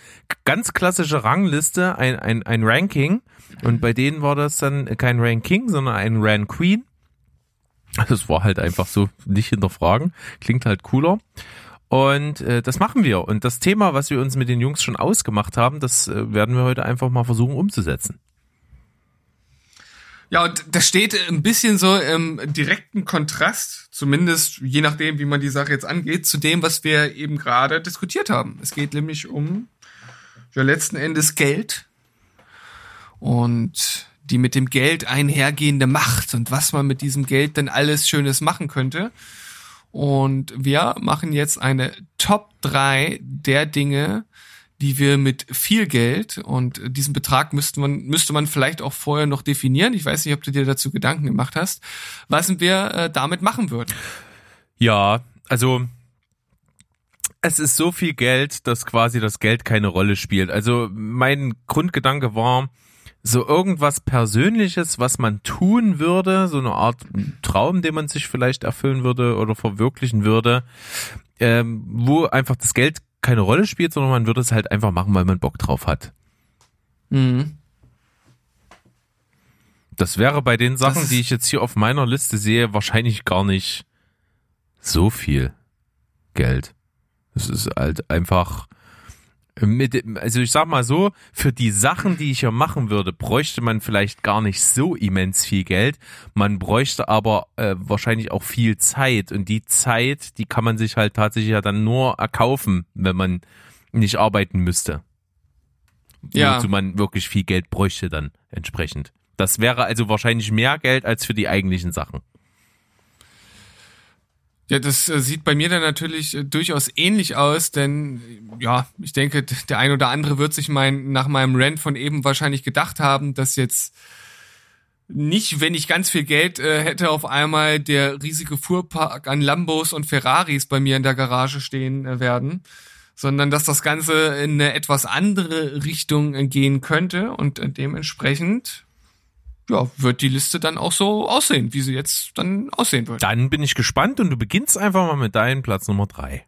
ganz klassische Rangliste, ein, ein, ein Ranking. Und bei denen war das dann kein Ranking, sondern ein Ran Queen. Das war halt einfach so nicht hinterfragen. Klingt halt cooler. Und äh, das machen wir. Und das Thema, was wir uns mit den Jungs schon ausgemacht haben, das äh, werden wir heute einfach mal versuchen umzusetzen. Ja, und das steht ein bisschen so im direkten Kontrast, zumindest je nachdem, wie man die Sache jetzt angeht, zu dem, was wir eben gerade diskutiert haben. Es geht nämlich um ja letzten Endes Geld und die mit dem Geld einhergehende Macht und was man mit diesem Geld denn alles Schönes machen könnte. Und wir machen jetzt eine Top 3 der Dinge, die wir mit viel Geld und diesen Betrag müsste man müsste man vielleicht auch vorher noch definieren. Ich weiß nicht, ob du dir dazu Gedanken gemacht hast, was wir äh, damit machen würden. Ja, also es ist so viel Geld, dass quasi das Geld keine Rolle spielt. Also mein Grundgedanke war so irgendwas Persönliches, was man tun würde, so eine Art Traum, den man sich vielleicht erfüllen würde oder verwirklichen würde, ähm, wo einfach das Geld keine Rolle spielt, sondern man würde es halt einfach machen, weil man Bock drauf hat. Mhm. Das wäre bei den Sachen, die ich jetzt hier auf meiner Liste sehe, wahrscheinlich gar nicht so viel Geld. Es ist halt einfach mit, also ich sag mal so, für die Sachen, die ich hier machen würde, bräuchte man vielleicht gar nicht so immens viel Geld. Man bräuchte aber äh, wahrscheinlich auch viel Zeit. Und die Zeit, die kann man sich halt tatsächlich ja dann nur erkaufen, wenn man nicht arbeiten müsste. Ja. Wozu man wirklich viel Geld bräuchte dann entsprechend. Das wäre also wahrscheinlich mehr Geld als für die eigentlichen Sachen. Ja, das äh, sieht bei mir dann natürlich äh, durchaus ähnlich aus, denn ja, ich denke, der ein oder andere wird sich mein, nach meinem Rant von eben wahrscheinlich gedacht haben, dass jetzt nicht, wenn ich ganz viel Geld äh, hätte, auf einmal der riesige Fuhrpark an Lambos und Ferraris bei mir in der Garage stehen äh, werden, sondern dass das Ganze in eine etwas andere Richtung äh, gehen könnte und äh, dementsprechend ja, wird die Liste dann auch so aussehen, wie sie jetzt dann aussehen wird. Dann bin ich gespannt und du beginnst einfach mal mit deinem Platz Nummer drei.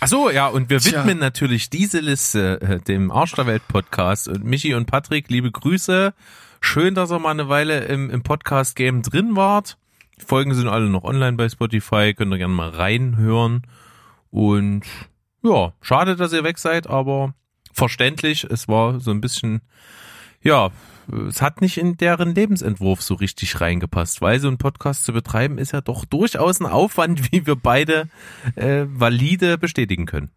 Ach so, ja, und wir Tja. widmen natürlich diese Liste äh, dem Arsch der Welt Podcast und Michi und Patrick, liebe Grüße. Schön, dass ihr mal eine Weile im, im Podcast-Game drin wart. Die Folgen sind alle noch online bei Spotify, könnt ihr gerne mal reinhören. Und ja, schade, dass ihr weg seid, aber verständlich. Es war so ein bisschen, ja, es hat nicht in deren Lebensentwurf so richtig reingepasst, weil so ein Podcast zu betreiben ist ja doch durchaus ein Aufwand, *laughs* wie wir beide äh, valide bestätigen können.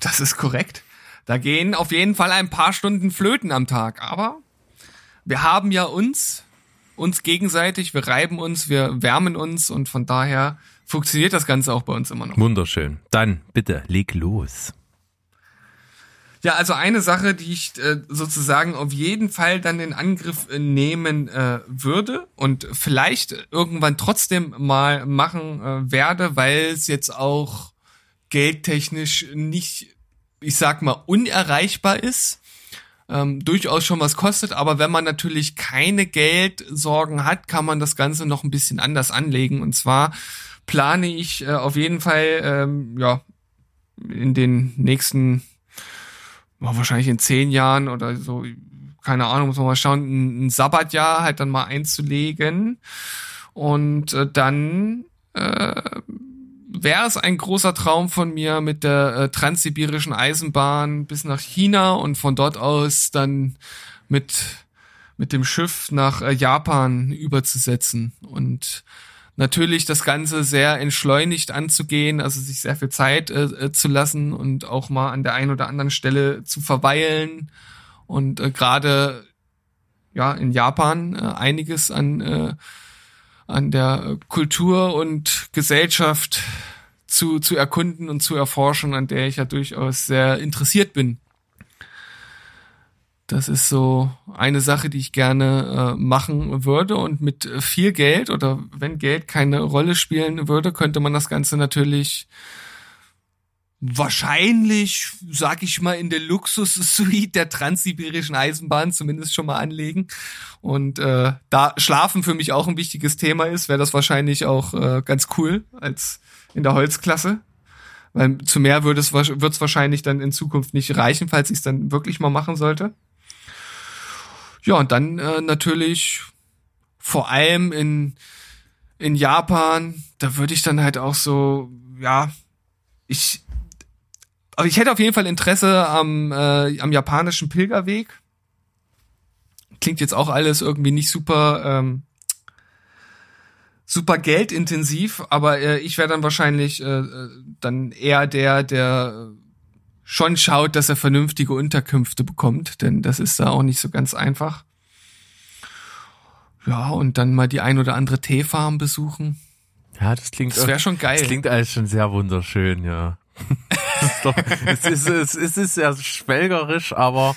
Das ist korrekt. Da gehen auf jeden Fall ein paar Stunden flöten am Tag, aber wir haben ja uns, uns gegenseitig, wir reiben uns, wir wärmen uns und von daher funktioniert das Ganze auch bei uns immer noch. Wunderschön. Dann bitte, leg los. Ja, also eine Sache, die ich äh, sozusagen auf jeden Fall dann in Angriff äh, nehmen äh, würde und vielleicht irgendwann trotzdem mal machen äh, werde, weil es jetzt auch geldtechnisch nicht, ich sag mal, unerreichbar ist. Ähm, durchaus schon was kostet, aber wenn man natürlich keine Geldsorgen hat, kann man das Ganze noch ein bisschen anders anlegen. Und zwar plane ich äh, auf jeden Fall ähm, ja in den nächsten wahrscheinlich in zehn Jahren oder so, keine Ahnung, muss man mal schauen, ein, ein Sabbatjahr halt dann mal einzulegen. Und äh, dann äh, wäre es ein großer Traum von mir mit der äh, transsibirischen Eisenbahn bis nach China und von dort aus dann mit mit dem Schiff nach äh, Japan überzusetzen und natürlich das Ganze sehr entschleunigt anzugehen, also sich sehr viel Zeit äh, äh, zu lassen und auch mal an der einen oder anderen Stelle zu verweilen und äh, gerade ja in Japan äh, einiges an äh, an der Kultur und Gesellschaft zu, zu erkunden und zu erforschen, an der ich ja durchaus sehr interessiert bin. Das ist so eine Sache, die ich gerne äh, machen würde. Und mit viel Geld oder wenn Geld keine Rolle spielen würde, könnte man das Ganze natürlich wahrscheinlich, sag ich mal, in der Luxus-Suite der transsibirischen Eisenbahn zumindest schon mal anlegen. Und äh, da Schlafen für mich auch ein wichtiges Thema ist, wäre das wahrscheinlich auch äh, ganz cool als in der Holzklasse. Weil zu mehr würde es wird's wahrscheinlich dann in Zukunft nicht reichen, falls ich es dann wirklich mal machen sollte. Ja, und dann äh, natürlich vor allem in, in Japan, da würde ich dann halt auch so, ja, ich, aber ich hätte auf jeden Fall Interesse am, äh, am japanischen Pilgerweg. Klingt jetzt auch alles irgendwie nicht super, ähm, super geldintensiv, aber äh, ich wäre dann wahrscheinlich äh, äh dann eher der, der schon schaut, dass er vernünftige Unterkünfte bekommt, denn das ist da auch nicht so ganz einfach. Ja, und dann mal die ein oder andere Teefarm besuchen. Ja, das klingt. Das wäre schon geil. Das klingt alles schon sehr wunderschön, ja. *laughs* ist doch, es, ist, es, ist, es ist ja schwelgerisch, aber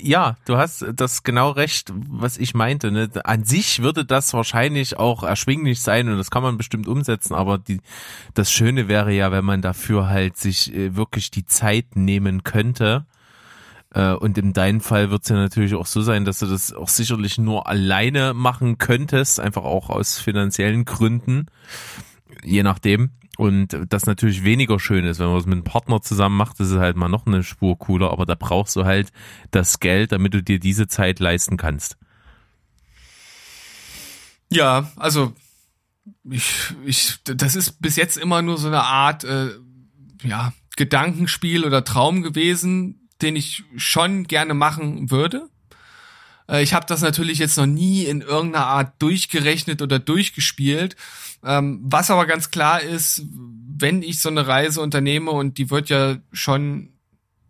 ja, du hast das genau recht, was ich meinte. Ne? An sich würde das wahrscheinlich auch erschwinglich sein und das kann man bestimmt umsetzen, aber die, das Schöne wäre ja, wenn man dafür halt sich äh, wirklich die Zeit nehmen könnte. Äh, und in deinem Fall wird es ja natürlich auch so sein, dass du das auch sicherlich nur alleine machen könntest, einfach auch aus finanziellen Gründen, je nachdem. Und das natürlich weniger schön ist, wenn man es mit einem Partner zusammen macht, das ist halt mal noch eine Spur cooler, aber da brauchst du halt das Geld, damit du dir diese Zeit leisten kannst. Ja, also ich, ich, das ist bis jetzt immer nur so eine Art, äh, ja, Gedankenspiel oder Traum gewesen, den ich schon gerne machen würde. Äh, ich habe das natürlich jetzt noch nie in irgendeiner Art durchgerechnet oder durchgespielt. Ähm, was aber ganz klar ist, wenn ich so eine Reise unternehme und die wird ja schon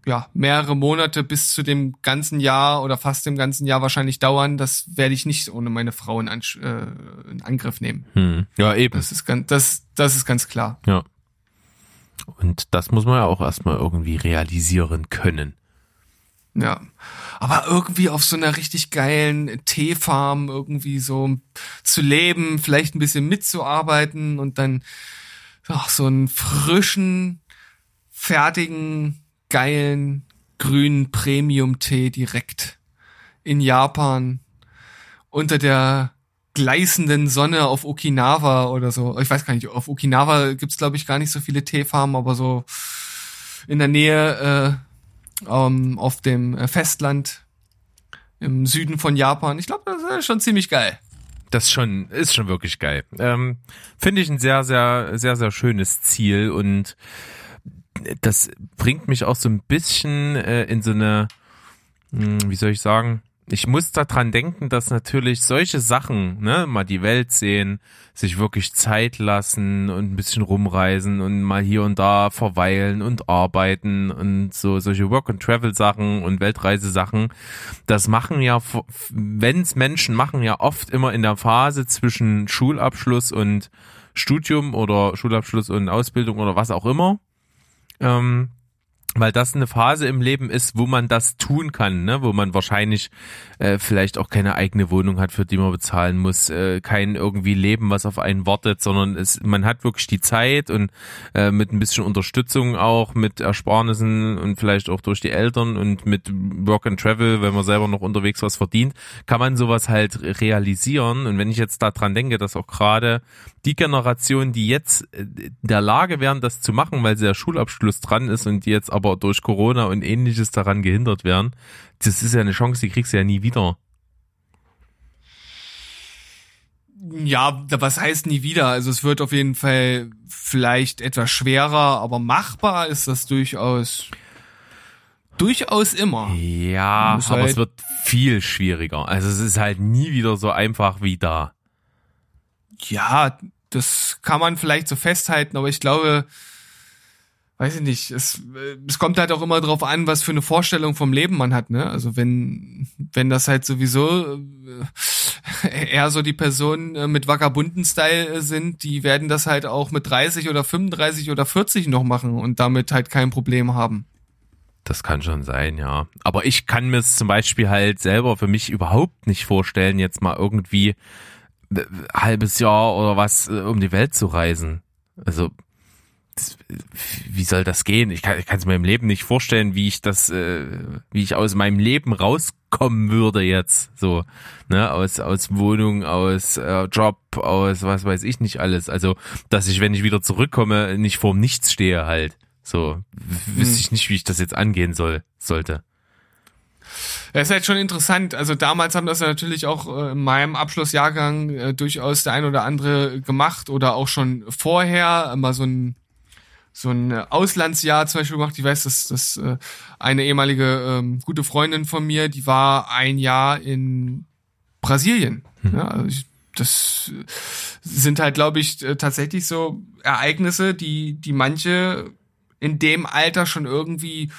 ja mehrere Monate bis zu dem ganzen Jahr oder fast dem ganzen Jahr wahrscheinlich dauern, das werde ich nicht ohne meine Frau in, Ansch äh, in Angriff nehmen. Hm. Ja, eben. Das ist ganz, das, das ist ganz klar. Ja. Und das muss man ja auch erstmal irgendwie realisieren können. Ja. Aber irgendwie auf so einer richtig geilen Teefarm irgendwie so zu leben, vielleicht ein bisschen mitzuarbeiten und dann ach, so einen frischen, fertigen, geilen, grünen Premium-Tee direkt in Japan unter der gleißenden Sonne auf Okinawa oder so. Ich weiß gar nicht, auf Okinawa gibt's glaube ich gar nicht so viele Teefarmen, aber so in der Nähe äh, ähm, auf dem äh, Festland im Süden von Japan. Ich glaube, das ist schon ziemlich geil. Das schon, ist schon wirklich geil. Ähm, Finde ich ein sehr, sehr, sehr, sehr schönes Ziel und das bringt mich auch so ein bisschen äh, in so eine, mh, hm, wie soll ich sagen, ich muss daran denken, dass natürlich solche Sachen, ne, mal die Welt sehen, sich wirklich Zeit lassen und ein bisschen rumreisen und mal hier und da verweilen und arbeiten und so solche Work-and-Travel-Sachen und Weltreisesachen, das machen ja, wenn's Menschen machen, ja oft immer in der Phase zwischen Schulabschluss und Studium oder Schulabschluss und Ausbildung oder was auch immer. Ähm, weil das eine Phase im Leben ist, wo man das tun kann, ne? wo man wahrscheinlich äh, vielleicht auch keine eigene Wohnung hat, für die man bezahlen muss, äh, kein irgendwie Leben, was auf einen wartet, sondern es, man hat wirklich die Zeit und äh, mit ein bisschen Unterstützung auch, mit Ersparnissen und vielleicht auch durch die Eltern und mit Work and Travel, wenn man selber noch unterwegs was verdient, kann man sowas halt realisieren. Und wenn ich jetzt daran denke, dass auch gerade die Generation, die jetzt in der Lage wären, das zu machen, weil sie der Schulabschluss dran ist und die jetzt aber aber durch Corona und ähnliches daran gehindert werden. Das ist ja eine Chance, die kriegst du ja nie wieder. Ja, was heißt nie wieder? Also es wird auf jeden Fall vielleicht etwas schwerer, aber machbar ist das durchaus durchaus immer. Ja, aber halt es wird viel schwieriger. Also es ist halt nie wieder so einfach wie da. Ja, das kann man vielleicht so festhalten, aber ich glaube, weiß ich nicht, es, es kommt halt auch immer drauf an, was für eine Vorstellung vom Leben man hat, ne? Also wenn, wenn das halt sowieso äh, *laughs* eher so die Personen äh, mit vagabunden Style äh, sind, die werden das halt auch mit 30 oder 35 oder 40 noch machen und damit halt kein Problem haben. Das kann schon sein, ja. Aber ich kann mir es zum Beispiel halt selber für mich überhaupt nicht vorstellen, jetzt mal irgendwie halbes Jahr oder was äh, um die Welt zu reisen. Also wie soll das gehen? Ich kann es mir im Leben nicht vorstellen, wie ich das, äh, wie ich aus meinem Leben rauskommen würde jetzt, so, ne, aus aus Wohnung, aus äh, Job, aus was weiß ich nicht alles. Also, dass ich, wenn ich wieder zurückkomme, nicht vorm Nichts stehe halt. So, wüsste hm. ich nicht, wie ich das jetzt angehen soll, sollte. Das ist halt schon interessant. Also damals haben das ja natürlich auch äh, in meinem Abschlussjahrgang äh, durchaus der ein oder andere gemacht oder auch schon vorher mal so ein so ein Auslandsjahr zum Beispiel gemacht. Ich weiß, dass, dass äh, eine ehemalige ähm, gute Freundin von mir, die war ein Jahr in Brasilien. Hm. Ja, also ich, das sind halt, glaube ich, tatsächlich so Ereignisse, die, die manche in dem Alter schon irgendwie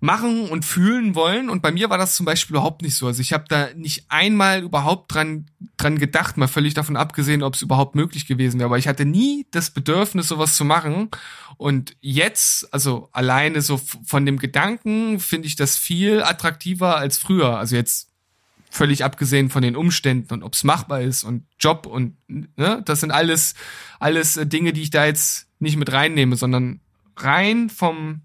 machen und fühlen wollen. Und bei mir war das zum Beispiel überhaupt nicht so. Also ich habe da nicht einmal überhaupt dran, dran gedacht, mal völlig davon abgesehen, ob es überhaupt möglich gewesen wäre. Aber ich hatte nie das Bedürfnis, sowas zu machen. Und jetzt, also alleine so von dem Gedanken, finde ich das viel attraktiver als früher. Also jetzt völlig abgesehen von den Umständen und ob es machbar ist und Job und ne, das sind alles alles äh, Dinge, die ich da jetzt nicht mit reinnehme, sondern rein vom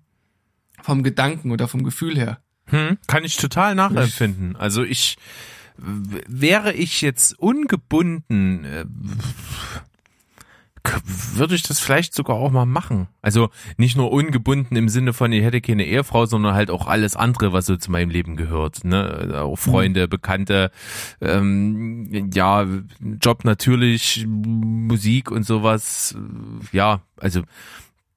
vom Gedanken oder vom Gefühl her. Hm, kann ich total nachempfinden. Also ich wäre ich jetzt ungebunden, äh, würde ich das vielleicht sogar auch mal machen. Also nicht nur ungebunden im Sinne von, ich hätte keine Ehefrau, sondern halt auch alles andere, was so zu meinem Leben gehört. Ne? Auch Freunde, mhm. Bekannte, ähm, ja, Job natürlich, Musik und sowas. Ja, also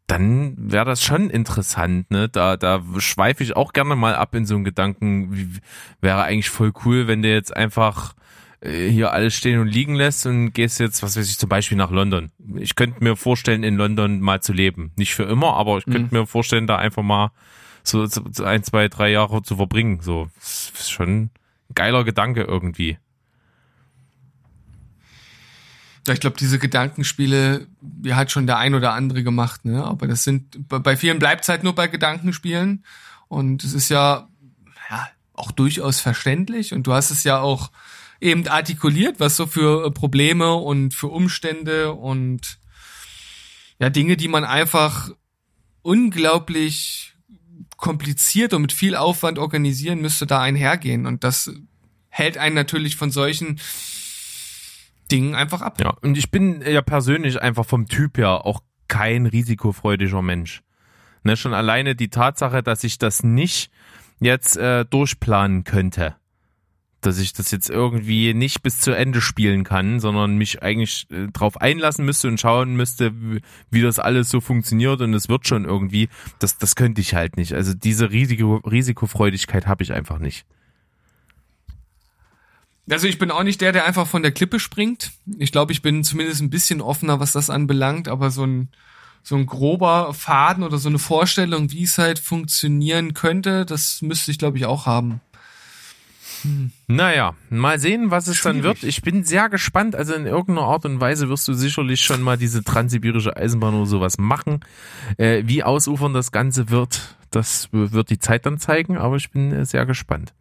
dann wäre das schon interessant, ne? Da, da schweife ich auch gerne mal ab in so einen Gedanken, wie, wäre eigentlich voll cool, wenn der jetzt einfach äh, hier alles stehen und liegen lässt und gehst jetzt, was weiß ich, zum Beispiel nach London. Ich könnte mir vorstellen, in London mal zu leben. Nicht für immer, aber ich könnte mhm. mir vorstellen, da einfach mal so, so ein, zwei, drei Jahre zu verbringen. So, das ist schon ein geiler Gedanke irgendwie. Ja, ich glaube, diese Gedankenspiele, die hat schon der ein oder andere gemacht, ne? Aber das sind, bei vielen bleibt es halt nur bei Gedankenspielen. Und es ist ja, ja auch durchaus verständlich. Und du hast es ja auch eben artikuliert, was so für äh, Probleme und für Umstände und ja, Dinge, die man einfach unglaublich kompliziert und mit viel Aufwand organisieren müsste, da einhergehen. Und das hält einen natürlich von solchen Dingen einfach ab. Ja, und ich bin ja persönlich einfach vom Typ her auch kein risikofreudiger Mensch. Ne, schon alleine die Tatsache, dass ich das nicht jetzt äh, durchplanen könnte. Dass ich das jetzt irgendwie nicht bis zu Ende spielen kann, sondern mich eigentlich äh, drauf einlassen müsste und schauen müsste, wie, wie das alles so funktioniert und es wird schon irgendwie. Das, das könnte ich halt nicht. Also diese Risiko, Risikofreudigkeit habe ich einfach nicht. Also ich bin auch nicht der, der einfach von der Klippe springt. Ich glaube, ich bin zumindest ein bisschen offener, was das anbelangt, aber so ein so ein grober Faden oder so eine Vorstellung, wie es halt funktionieren könnte, das müsste ich, glaube ich, auch haben. Hm. Naja, mal sehen, was es Schwierig. dann wird. Ich bin sehr gespannt. Also in irgendeiner Art und Weise wirst du sicherlich schon mal diese transsibirische Eisenbahn oder sowas machen. Äh, wie ausufern das Ganze wird, das wird die Zeit dann zeigen, aber ich bin äh, sehr gespannt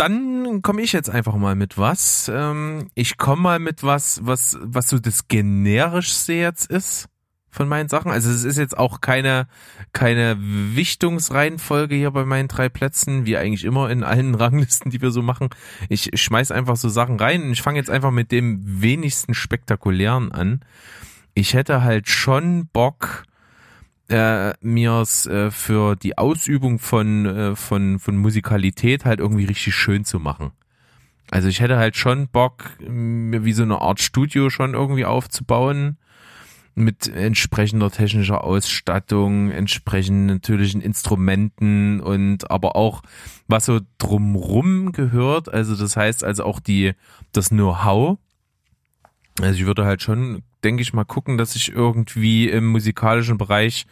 dann komme ich jetzt einfach mal mit was. Ähm, ich komme mal mit was, was, was so das generischste jetzt ist von meinen Sachen. Also es ist jetzt auch keine, keine Wichtungsreihenfolge hier bei meinen drei Plätzen, wie eigentlich immer in allen *laughs* Ranglisten, die wir so machen. Ich schmeiß einfach so Sachen rein und ich fange jetzt einfach mit dem wenigsten spektakulären an. Ich hätte halt schon Bock, äh, mir es äh, für die Ausübung von, äh, von, von Musikalität halt irgendwie richtig schön zu machen. Also ich hätte halt schon Bock, mir wie so eine Art Studio schon irgendwie aufzubauen mit entsprechender technischer Ausstattung, entsprechenden natürlichen Instrumenten und aber auch was so drumrum gehört. Also das heißt also auch die das Know-how. Also ich würde halt schon, denke ich mal, gucken, dass ich irgendwie im musikalischen Bereich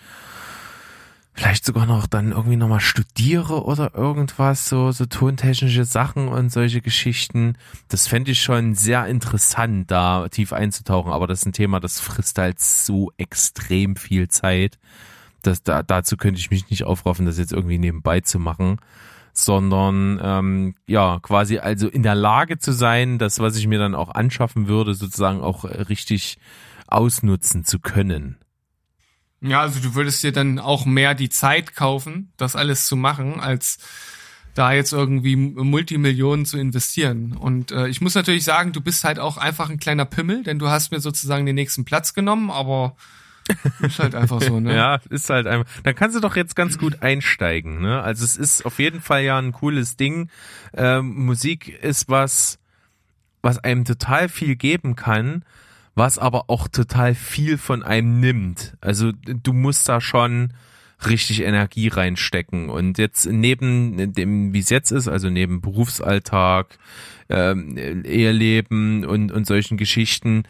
vielleicht sogar noch dann irgendwie nochmal studiere oder irgendwas, so, so tontechnische Sachen und solche Geschichten. Das fände ich schon sehr interessant, da tief einzutauchen, aber das ist ein Thema, das frisst halt so extrem viel Zeit. Das, da, dazu könnte ich mich nicht aufraffen, das jetzt irgendwie nebenbei zu machen, sondern ähm, ja, quasi also in der Lage zu sein, das, was ich mir dann auch anschaffen würde, sozusagen auch richtig ausnutzen zu können. Ja, also du würdest dir dann auch mehr die Zeit kaufen, das alles zu machen, als da jetzt irgendwie Multimillionen zu investieren. Und äh, ich muss natürlich sagen, du bist halt auch einfach ein kleiner Pimmel, denn du hast mir sozusagen den nächsten Platz genommen, aber ist halt einfach so, ne? *laughs* ja, ist halt einfach. Dann kannst du doch jetzt ganz gut einsteigen, ne? Also es ist auf jeden Fall ja ein cooles Ding. Ähm, Musik ist was, was einem total viel geben kann was aber auch total viel von einem nimmt. Also du musst da schon richtig Energie reinstecken. Und jetzt neben dem, wie es jetzt ist, also neben Berufsalltag, ähm, Eheleben und, und solchen Geschichten,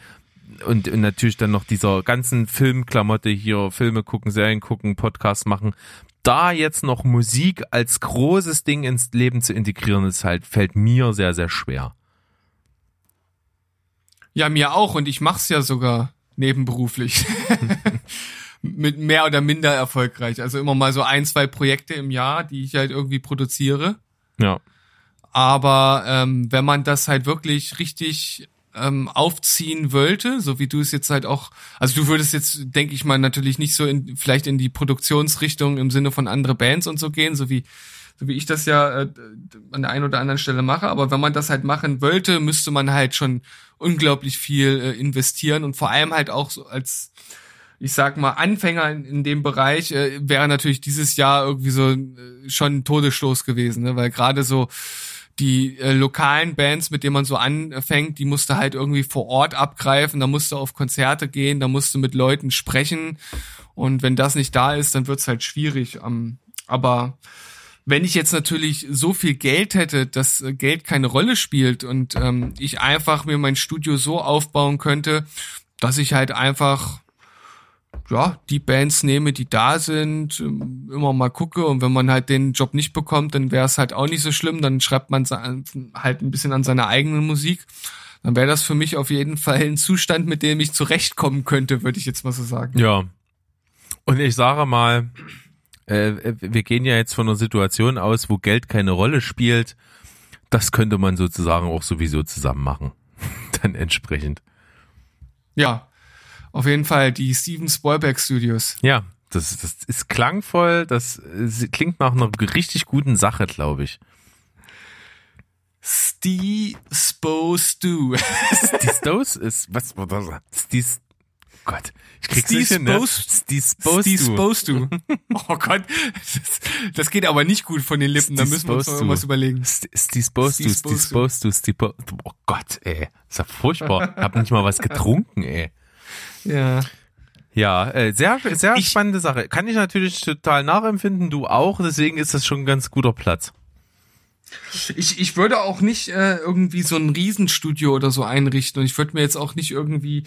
und, und natürlich dann noch dieser ganzen Filmklamotte hier, Filme gucken, Serien gucken, Podcasts machen, da jetzt noch Musik als großes Ding ins Leben zu integrieren, ist halt, fällt mir sehr, sehr schwer. Ja, mir auch und ich mach's ja sogar nebenberuflich. *laughs* Mit mehr oder minder erfolgreich. Also immer mal so ein, zwei Projekte im Jahr, die ich halt irgendwie produziere. Ja. Aber ähm, wenn man das halt wirklich richtig ähm, aufziehen wollte, so wie du es jetzt halt auch, also du würdest jetzt, denke ich mal, natürlich nicht so in, vielleicht in die Produktionsrichtung im Sinne von andere Bands und so gehen, so wie so wie ich das ja äh, an der einen oder anderen Stelle mache. Aber wenn man das halt machen wollte, müsste man halt schon unglaublich viel äh, investieren und vor allem halt auch so als ich sag mal, Anfänger in, in dem Bereich äh, wäre natürlich dieses Jahr irgendwie so äh, schon ein Todesstoß gewesen, ne? weil gerade so die äh, lokalen Bands, mit denen man so anfängt, die musste halt irgendwie vor Ort abgreifen, da musste auf Konzerte gehen, da musste mit Leuten sprechen und wenn das nicht da ist, dann wird's halt schwierig. Ähm, aber wenn ich jetzt natürlich so viel Geld hätte, dass äh, Geld keine Rolle spielt und ähm, ich einfach mir mein Studio so aufbauen könnte, dass ich halt einfach ja, die Bands nehme, die da sind, ähm, immer mal gucke und wenn man halt den Job nicht bekommt, dann wäre es halt auch nicht so schlimm, dann schreibt man halt ein bisschen an seiner eigenen Musik. Dann wäre das für mich auf jeden Fall ein Zustand, mit dem ich zurechtkommen könnte, würde ich jetzt mal so sagen. Ja. Und ich sage mal, äh, wir gehen ja jetzt von einer Situation aus, wo Geld keine Rolle spielt. Das könnte man sozusagen auch sowieso zusammen machen. *laughs* Dann entsprechend. Ja, auf jeden Fall die Steven Spielberg Studios. Ja, das, das ist klangvoll, das klingt nach einer richtig guten Sache, glaube ich. Steve Supposed to. Steve Stos ist, was, was, Steve, Gott, ich krieg's nicht hin, ne? Supposed to. Oh Gott, das, das, geht aber nicht gut von den Lippen, da müssen wir uns noch irgendwas überlegen. Steve supposed to, Steve supposed to, Steve Oh Gott, ey, ist ja furchtbar. Hab nicht mal was getrunken, ey. Ja. Ja, äh, sehr, sehr ich, spannende Sache. Kann ich natürlich total nachempfinden, du auch, deswegen ist das schon ein ganz guter Platz. Ich, ich würde auch nicht äh, irgendwie so ein Riesenstudio oder so einrichten und ich würde mir jetzt auch nicht irgendwie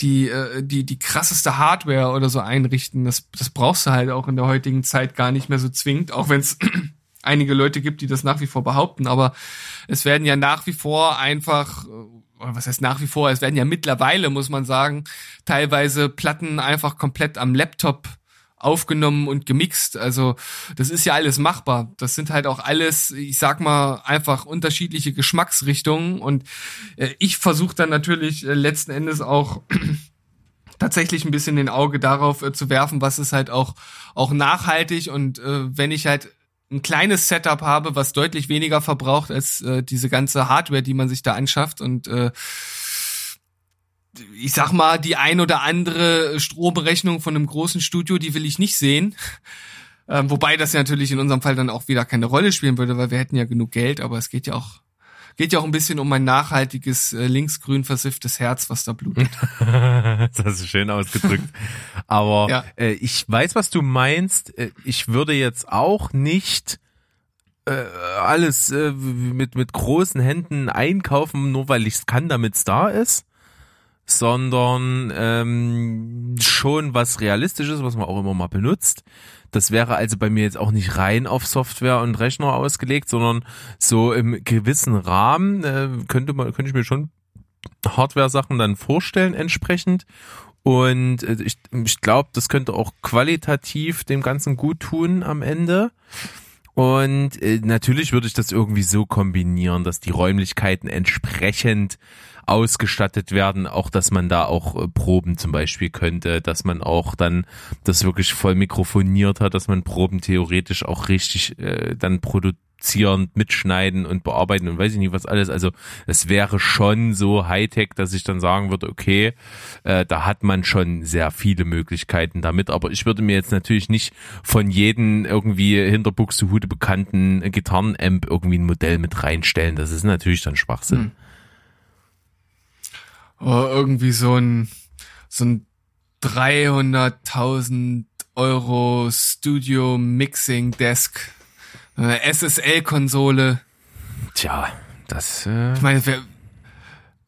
die, äh, die, die krasseste Hardware oder so einrichten. Das, das brauchst du halt auch in der heutigen Zeit gar nicht mehr so zwingend, auch wenn es *clears throat* einige Leute gibt, die das nach wie vor behaupten, aber es werden ja nach wie vor einfach, oder was heißt nach wie vor, es werden ja mittlerweile, muss man sagen, teilweise Platten einfach komplett am Laptop aufgenommen und gemixt. Also das ist ja alles machbar. Das sind halt auch alles, ich sag mal, einfach unterschiedliche Geschmacksrichtungen. Und äh, ich versuche dann natürlich äh, letzten Endes auch *clears throat* tatsächlich ein bisschen den Auge darauf äh, zu werfen, was ist halt auch, auch nachhaltig. Und äh, wenn ich halt ein kleines Setup habe, was deutlich weniger verbraucht als äh, diese ganze Hardware, die man sich da anschafft und äh, ich sag mal, die ein oder andere Stromrechnung von einem großen Studio, die will ich nicht sehen. Ähm, wobei das ja natürlich in unserem Fall dann auch wieder keine Rolle spielen würde, weil wir hätten ja genug Geld, aber es geht ja auch geht ja auch ein bisschen um ein nachhaltiges äh, linksgrün versifftes Herz, was da blutet. *laughs* das hast du schön ausgedrückt. Aber ja. äh, ich weiß, was du meinst. Äh, ich würde jetzt auch nicht äh, alles äh, mit mit großen Händen einkaufen, nur weil ich es kann, damit es da ist sondern ähm, schon was Realistisches, was man auch immer mal benutzt. Das wäre also bei mir jetzt auch nicht rein auf Software und Rechner ausgelegt, sondern so im gewissen Rahmen äh, könnte man könnte ich mir schon Hardware-Sachen dann vorstellen entsprechend. Und äh, ich, ich glaube, das könnte auch qualitativ dem Ganzen gut tun am Ende. Und äh, natürlich würde ich das irgendwie so kombinieren, dass die Räumlichkeiten entsprechend ausgestattet werden, auch dass man da auch äh, Proben zum Beispiel könnte, dass man auch dann das wirklich voll mikrofoniert hat, dass man Proben theoretisch auch richtig äh, dann produzieren, mitschneiden und bearbeiten und weiß ich nicht was alles. Also es wäre schon so Hightech, dass ich dann sagen würde, okay, äh, da hat man schon sehr viele Möglichkeiten damit, aber ich würde mir jetzt natürlich nicht von jedem irgendwie hinter Buxtehude bekannten Gitarrenamp irgendwie ein Modell mit reinstellen. Das ist natürlich dann Schwachsinn. Hm irgendwie so ein, so ein 300.000 Euro Studio Mixing Desk, eine SSL-Konsole. Tja, das. Äh ich meine, wär,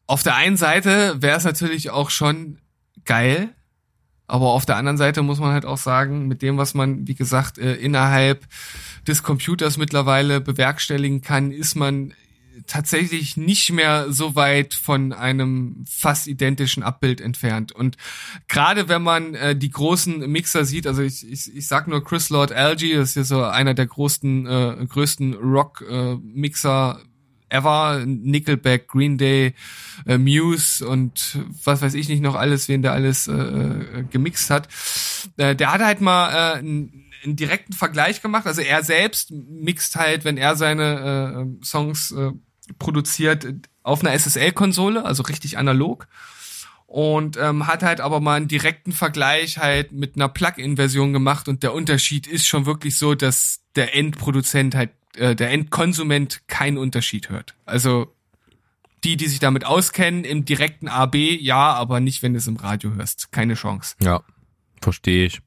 auf der einen Seite wäre es natürlich auch schon geil, aber auf der anderen Seite muss man halt auch sagen, mit dem, was man, wie gesagt, äh, innerhalb des Computers mittlerweile bewerkstelligen kann, ist man tatsächlich nicht mehr so weit von einem fast identischen Abbild entfernt. Und gerade wenn man äh, die großen Mixer sieht, also ich, ich, ich sag nur Chris Lord Algie, das ist ja so einer der größten, äh, größten Rock-Mixer äh, ever, Nickelback, Green Day, äh, Muse und was weiß ich nicht noch alles, wen der alles äh, äh gemixt hat. Äh, der hat halt mal äh, einen, direkten Vergleich gemacht. Also er selbst mixt halt, wenn er seine äh, Songs äh, produziert auf einer SSL-Konsole, also richtig analog. Und ähm, hat halt aber mal einen direkten Vergleich halt mit einer Plug-in-Version gemacht und der Unterschied ist schon wirklich so, dass der Endproduzent halt, äh, der Endkonsument keinen Unterschied hört. Also die, die sich damit auskennen, im direkten AB, ja, aber nicht, wenn du es im Radio hörst. Keine Chance. Ja, verstehe ich.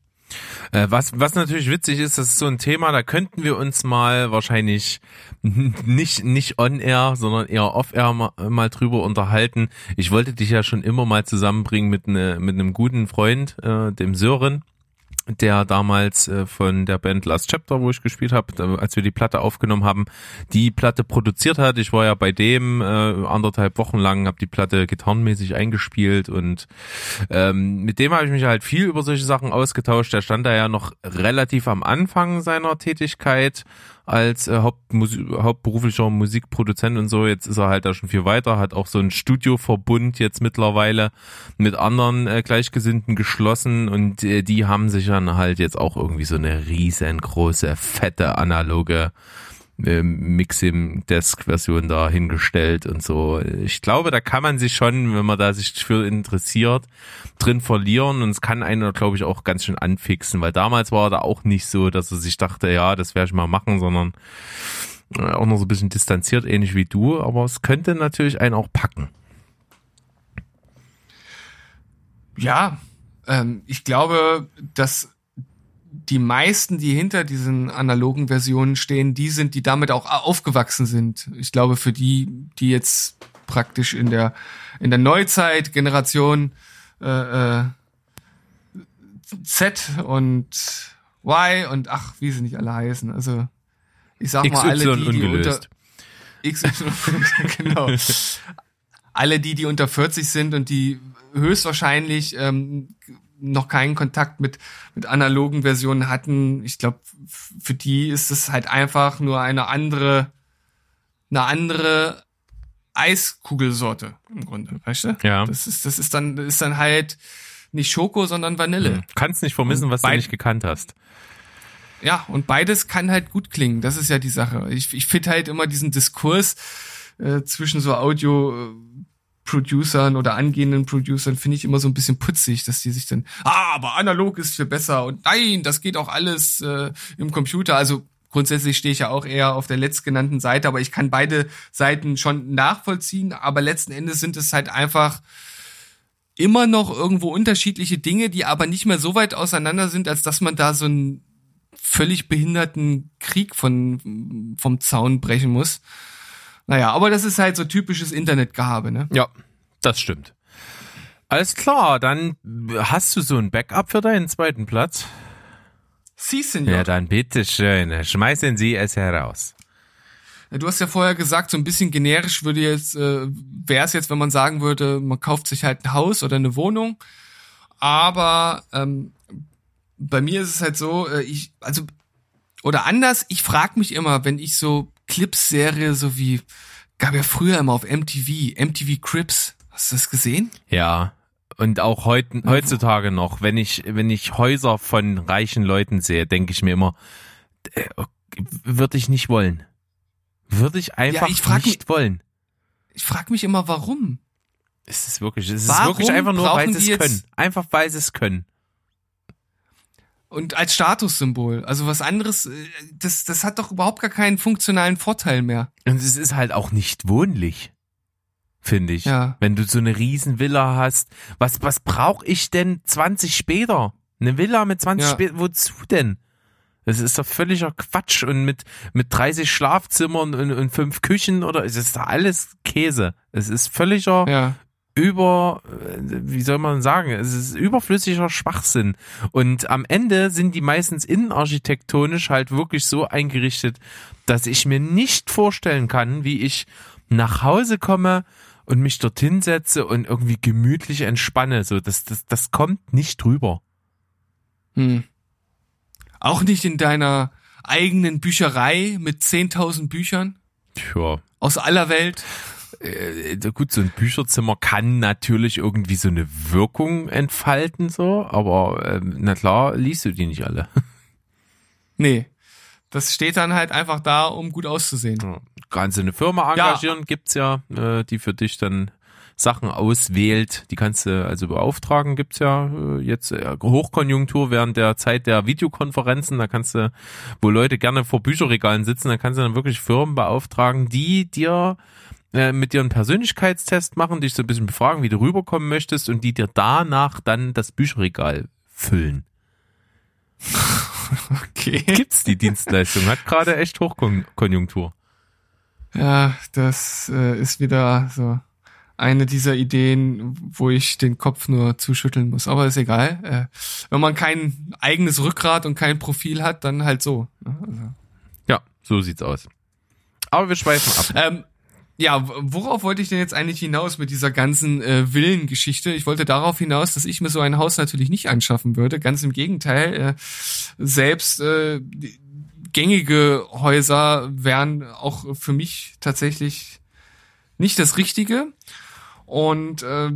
Äh, was, was natürlich witzig ist, das ist so ein Thema, da könnten wir uns mal wahrscheinlich nicht, nicht on air, sondern eher off air mal, mal drüber unterhalten. Ich wollte dich ja schon immer mal zusammenbringen mit, ne, mit einem guten Freund, äh, dem Sören der damals äh, von der Band Last Chapter, wo ich gespielt habe, als wir die Platte aufgenommen haben, die Platte produziert hat. Ich war ja bei dem äh, anderthalb Wochen lang, habe die Platte gitarrenmäßig eingespielt und ähm, mit dem habe ich mich halt viel über solche Sachen ausgetauscht. Der stand da ja noch relativ am Anfang seiner Tätigkeit als äh, Hauptmusi hauptberuflicher Musikproduzent und so. Jetzt ist er halt da schon viel weiter, hat auch so ein Studioverbund jetzt mittlerweile mit anderen äh, Gleichgesinnten geschlossen und äh, die haben sich dann halt jetzt auch irgendwie so eine riesengroße, fette, analoge ähm, Mixim Desk Version da hingestellt und so. Ich glaube, da kann man sich schon, wenn man da sich für interessiert, drin verlieren und es kann einen, glaube ich, auch ganz schön anfixen, weil damals war er da auch nicht so, dass er sich dachte, ja, das werde ich mal machen, sondern äh, auch noch so ein bisschen distanziert, ähnlich wie du, aber es könnte natürlich einen auch packen. Ja, ähm, ich glaube, dass die meisten, die hinter diesen analogen Versionen stehen, die sind, die damit auch aufgewachsen sind. Ich glaube, für die, die jetzt praktisch in der in der Neuzeit Generation äh, äh, Z und Y und ach, wie sie nicht alle heißen. Also ich sag mal alle die, die unter XY *laughs* genau. alle die, die unter 40 sind und die höchstwahrscheinlich ähm, noch keinen Kontakt mit, mit analogen Versionen hatten, ich glaube, für die ist es halt einfach nur eine andere, eine andere Eiskugelsorte im Grunde, weißt du? Ja. Das ist, das ist dann, ist dann halt nicht Schoko, sondern Vanille. Hm. Kannst nicht vermissen, was du nicht gekannt hast. Ja, und beides kann halt gut klingen. Das ist ja die Sache. Ich, ich finde halt immer diesen Diskurs äh, zwischen so Audio, Producern oder angehenden Producern finde ich immer so ein bisschen putzig, dass die sich dann, ah, aber analog ist viel besser und nein, das geht auch alles äh, im Computer. Also grundsätzlich stehe ich ja auch eher auf der letztgenannten Seite, aber ich kann beide Seiten schon nachvollziehen. Aber letzten Endes sind es halt einfach immer noch irgendwo unterschiedliche Dinge, die aber nicht mehr so weit auseinander sind, als dass man da so einen völlig behinderten Krieg von vom Zaun brechen muss. Naja, aber das ist halt so typisches Internetgehabe, ne? Ja, das stimmt. Alles klar, dann hast du so ein Backup für deinen zweiten Platz. Sie, Senor. Ja, dann bitteschön, schmeißen Sie es heraus. Du hast ja vorher gesagt, so ein bisschen generisch würde jetzt, äh, wäre es jetzt, wenn man sagen würde, man kauft sich halt ein Haus oder eine Wohnung. Aber ähm, bei mir ist es halt so, äh, ich, also, oder anders, ich frage mich immer, wenn ich so Clips-Serie, so wie, gab ja früher immer auf MTV, MTV Crips. Hast du das gesehen? Ja. Und auch heut, heutzutage noch, wenn ich, wenn ich Häuser von reichen Leuten sehe, denke ich mir immer, äh, würde ich nicht wollen. Würde ich einfach Ja, ich nicht mich- wollen. Ich frage mich immer, warum? Es ist wirklich, es ist wirklich einfach nur, weil sie es können. Einfach weil sie es können. Und als Statussymbol. Also was anderes, äh, das, das hat doch überhaupt gar keinen funktionalen Vorteil mehr. Und es ist halt auch nicht wohnlich. Finde ich. Ja. Wenn du so eine riesen Villa hast. Was, was brauche ich denn 20 später? Eine Villa mit 20 Ja. später, wozu denn? Das ist doch völliger Quatsch und mit, mit 30 Schlafzimmern und, und fünf Küchen oder, es ist doch alles Käse. Es ist völliger Ja. Über, äh, wie soll man sagen, es ist überflüssiger Schwachsinn. Und am Ende sind die meistens innenarchitektonisch halt wirklich so eingerichtet, dass ich mir nicht vorstellen kann, wie ich nach Hause komme und mich dorthin setze und irgendwie gemütlich entspanne. So, das, das, das kommt nicht drüber. Hm. Auch nicht in deiner eigenen Bücherei mit 10.000 Büchern Tja. aus aller Welt. Äh, gut, so ein Bücherzimmer kann natürlich irgendwie so eine Wirkung entfalten, so, aber äh, na klar, liest du die nicht alle. *laughs* Nee. Das steht dann halt einfach da, um gut auszusehen. Ja. Kannst du eine Firma engagieren, gibt's ja, äh, die für dich dann Sachen auswählt. Die kannst du also beauftragen, gibt's ja äh, jetzt äh, Hochkonjunktur während der Zeit der Videokonferenzen. Da kannst du, wo Leute gerne vor Bücherregalen sitzen, da kannst du dann wirklich Firmen beauftragen, die dir äh, mit dir einen Persönlichkeitstest machen, dich so ein bisschen befragen, wie du rüberkommen möchtest und die dir danach dann das Bücherregal füllen. *laughs* Okay. Gibt's die Dienstleistung, hat gerade echt Hochkonjunktur. Ja, das äh, ist wieder so eine dieser Ideen, wo ich den Kopf nur zuschütteln muss. Aber ist egal. Äh, wenn man kein eigenes Rückgrat und kein Profil hat, dann halt so. ne? Also. Ja, so sieht's aus. Aber wir schweifen ab. Ähm, ja, worauf wollte ich denn jetzt eigentlich hinaus mit dieser ganzen äh, Villengeschichte? Ich wollte darauf hinaus, dass ich mir so ein Haus natürlich nicht anschaffen würde. Ganz im Gegenteil. Äh, selbst äh, gängige Häuser wären auch für mich tatsächlich nicht das Richtige. Und äh,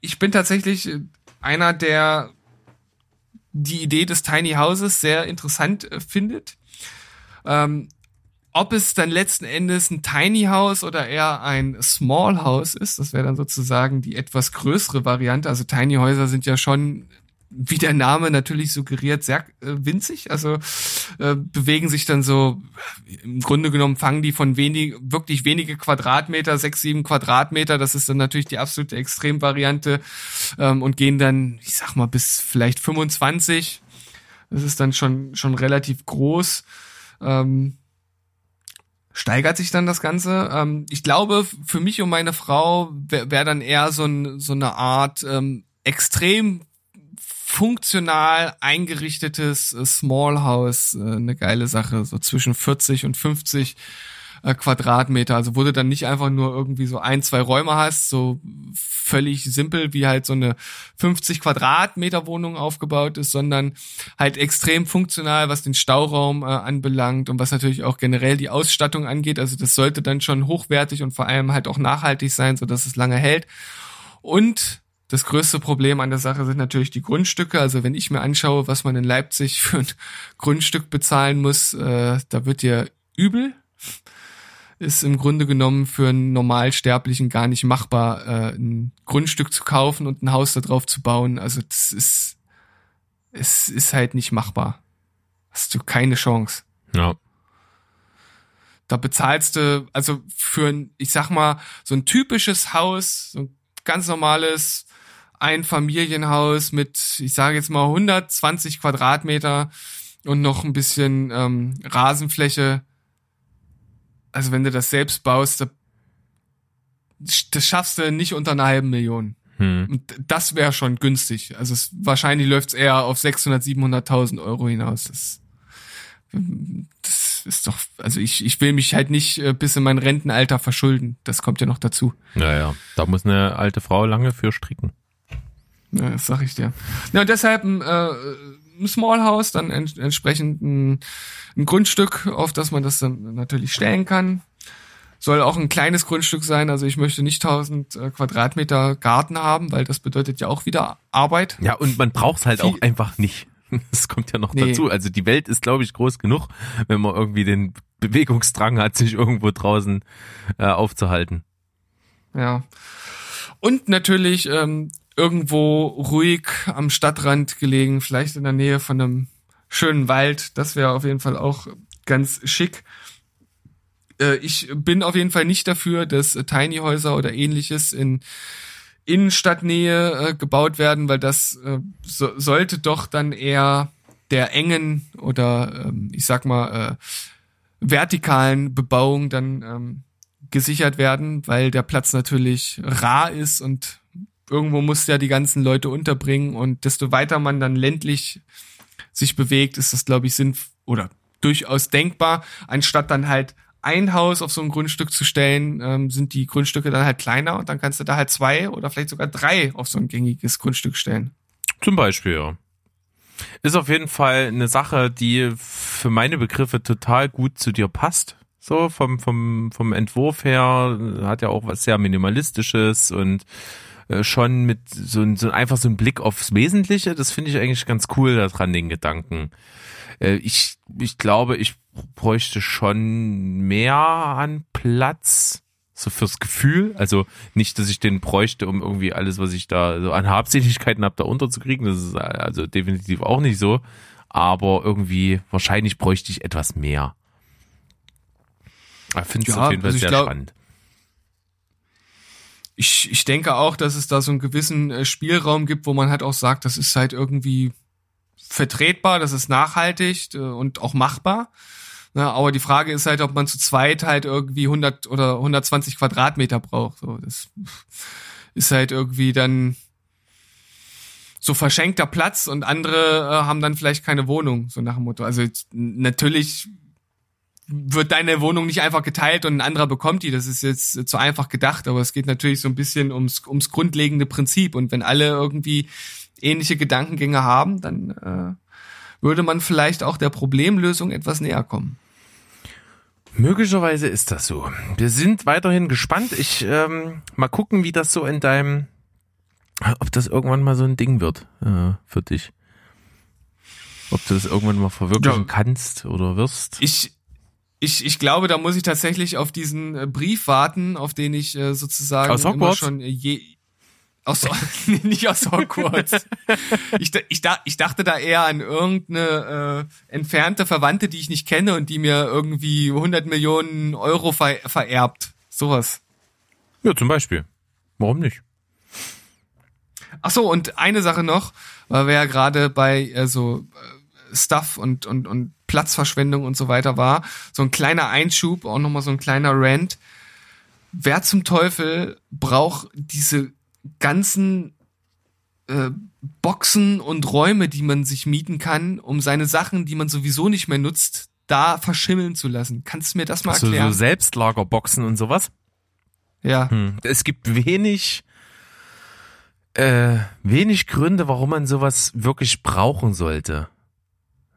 ich bin tatsächlich einer, der die Idee des Tiny Houses sehr interessant äh, findet. Ähm, ob es dann letzten Endes ein Tiny House oder eher ein Small House ist, das wäre dann sozusagen die etwas größere Variante. Also Tiny Häuser sind ja schon, wie der Name natürlich suggeriert, sehr äh, winzig. Also äh, bewegen sich dann so, im Grunde genommen fangen die von wenig, wirklich wenige Quadratmeter, sechs, sieben Quadratmeter, das ist dann natürlich die absolute Extremvariante ähm, und gehen dann, ich sag mal, bis vielleicht 25. Das ist dann schon, schon relativ groß. Ähm, steigert sich dann das Ganze. Ähm, ich glaube, für mich und meine Frau wäre wär dann eher so, ein, so eine Art ähm, extrem funktional eingerichtetes äh, Small House, äh, eine geile Sache, so zwischen 40 und 50 äh, Quadratmeter. Also wo du dann nicht einfach nur irgendwie so ein, zwei Räume hast, so völlig simpel, wie halt so eine 50 Quadratmeter Wohnung aufgebaut ist, sondern halt extrem funktional, was den Stauraum äh, anbelangt und was natürlich auch generell die Ausstattung angeht. Also das sollte dann schon hochwertig und vor allem halt auch nachhaltig sein, so dass es lange hält. Und das größte Problem an der Sache sind natürlich die Grundstücke. Also wenn ich mir anschaue, was man in Leipzig für ein *laughs* Grundstück bezahlen muss, äh, da wird dir übel. Ist im Grunde genommen für einen Normalsterblichen gar nicht machbar, äh, ein Grundstück zu kaufen und ein Haus da drauf zu bauen. Also das ist, es ist halt nicht machbar. Hast du keine Chance. Ja. Da bezahlst du, also für ein, ich sag mal, so ein typisches Haus, so ein ganz normales Einfamilienhaus mit, ich sage jetzt mal 120 Quadratmeter und noch ein bisschen ähm, Rasenfläche. Also wenn du das selbst baust, da, das schaffst du nicht unter einer halben Million. Hm. Und das wäre schon günstig. Also es, wahrscheinlich läuft's eher auf 600, 700.000 Euro hinaus. Das, das ist doch, also ich, ich will mich halt nicht äh, bis in mein Rentenalter verschulden. Das kommt ja noch dazu. Naja, da muss eine alte Frau lange für stricken. Ja, das sag ich dir. Ja, und deshalb ein, äh, ein Small House, dann ent entsprechend ein, ein Grundstück, auf das man das dann natürlich stellen kann. Soll auch ein kleines Grundstück sein, also ich möchte nicht 1000 äh, Quadratmeter Garten haben, weil das bedeutet ja auch wieder Arbeit. Ja, und man braucht's halt Viel- auch einfach nicht. *laughs* Das kommt ja noch Nee. dazu. Also die Welt ist, glaube ich, groß genug, wenn man irgendwie den Bewegungsdrang hat, sich irgendwo draußen äh, aufzuhalten. Ja. Und natürlich ähm, irgendwo ruhig am Stadtrand gelegen, vielleicht in der Nähe von einem schönen Wald. Das wäre auf jeden Fall auch ganz schick. Äh, ich bin auf jeden Fall nicht dafür, dass Tiny Häuser oder ähnliches in Innenstadtnähe äh, gebaut werden, weil das äh, so, sollte doch dann eher der engen oder ähm, ich sag mal vertikalen Bebauung dann ähm, gesichert werden, weil der Platz natürlich rar ist und irgendwo muss ja die ganzen Leute unterbringen und desto weiter man dann ländlich sich bewegt, ist das glaube ich sinn oder durchaus denkbar, anstatt dann halt ein Haus auf so ein Grundstück zu stellen, ähm, sind die Grundstücke dann halt kleiner und dann kannst du da halt zwei oder vielleicht sogar drei auf so ein gängiges Grundstück stellen. Zum Beispiel, ja. Ist auf jeden Fall eine Sache, die für meine Begriffe total gut zu dir passt. So vom, vom, vom Entwurf her hat ja auch was sehr Minimalistisches und schon mit so, so einfach so ein Blick aufs Wesentliche. Das finde ich eigentlich ganz cool daran, den Gedanken. Äh, ich, ich glaube, ich bräuchte schon mehr an Platz. So fürs Gefühl, also nicht, dass ich den bräuchte, um irgendwie alles, was ich da so an Habseligkeiten habe, da unterzukriegen. Das ist also definitiv auch nicht so. Aber irgendwie, wahrscheinlich bräuchte ich etwas mehr. Ich finde es Ja, auf jeden Fall also sehr glaub- spannend. Ich, ich denke auch, dass es da so einen gewissen äh, Spielraum gibt, wo man halt auch sagt, das ist halt irgendwie vertretbar, das ist nachhaltig und auch machbar. Na, aber die Frage ist halt, ob man zu zweit halt irgendwie 100 oder 120 Quadratmeter braucht. So, das ist halt irgendwie dann so verschenkter Platz und andere äh, haben dann vielleicht keine Wohnung, so nach dem Motto. Also natürlich wird deine Wohnung nicht einfach geteilt und ein anderer bekommt die. Das ist jetzt zu einfach gedacht, aber es geht natürlich so ein bisschen ums, ums grundlegende Prinzip. Und wenn alle irgendwie ähnliche Gedankengänge haben, dann äh, würde man vielleicht auch der Problemlösung etwas näher kommen. Möglicherweise ist das so. Wir sind weiterhin gespannt. Ich ähm, mal gucken, wie das so in deinem, ob das irgendwann mal so ein Ding wird äh, für dich. Ob du das irgendwann mal verwirklichen Ja. kannst oder wirst. Ich, ich, ich glaube, da muss ich tatsächlich auf diesen äh, Brief warten, auf den ich äh, sozusagen Aus immer schon äh, je aus *laughs* nicht aus Hogwarts. *laughs* ich, ich, ich dachte da eher an irgendeine äh, entfernte Verwandte, die ich nicht kenne und die mir irgendwie 100 Millionen Euro ver vererbt. Sowas. Ja, zum Beispiel. Warum nicht? Ach so, und eine Sache noch, weil wir ja gerade bei äh, so äh, Stuff und, und, und Platzverschwendung und so weiter war, so ein kleiner Einschub, auch nochmal so ein kleiner Rant. Wer zum Teufel braucht diese ganzen äh, Boxen und Räume, die man sich mieten kann, um seine Sachen, die man sowieso nicht mehr nutzt, da verschimmeln zu lassen? Kannst du mir das mal So, erklären? so Selbstlagerboxen und sowas. ja. Hm. Es gibt wenig, äh, wenig Gründe, warum man sowas wirklich brauchen sollte. Ne, es- es ist-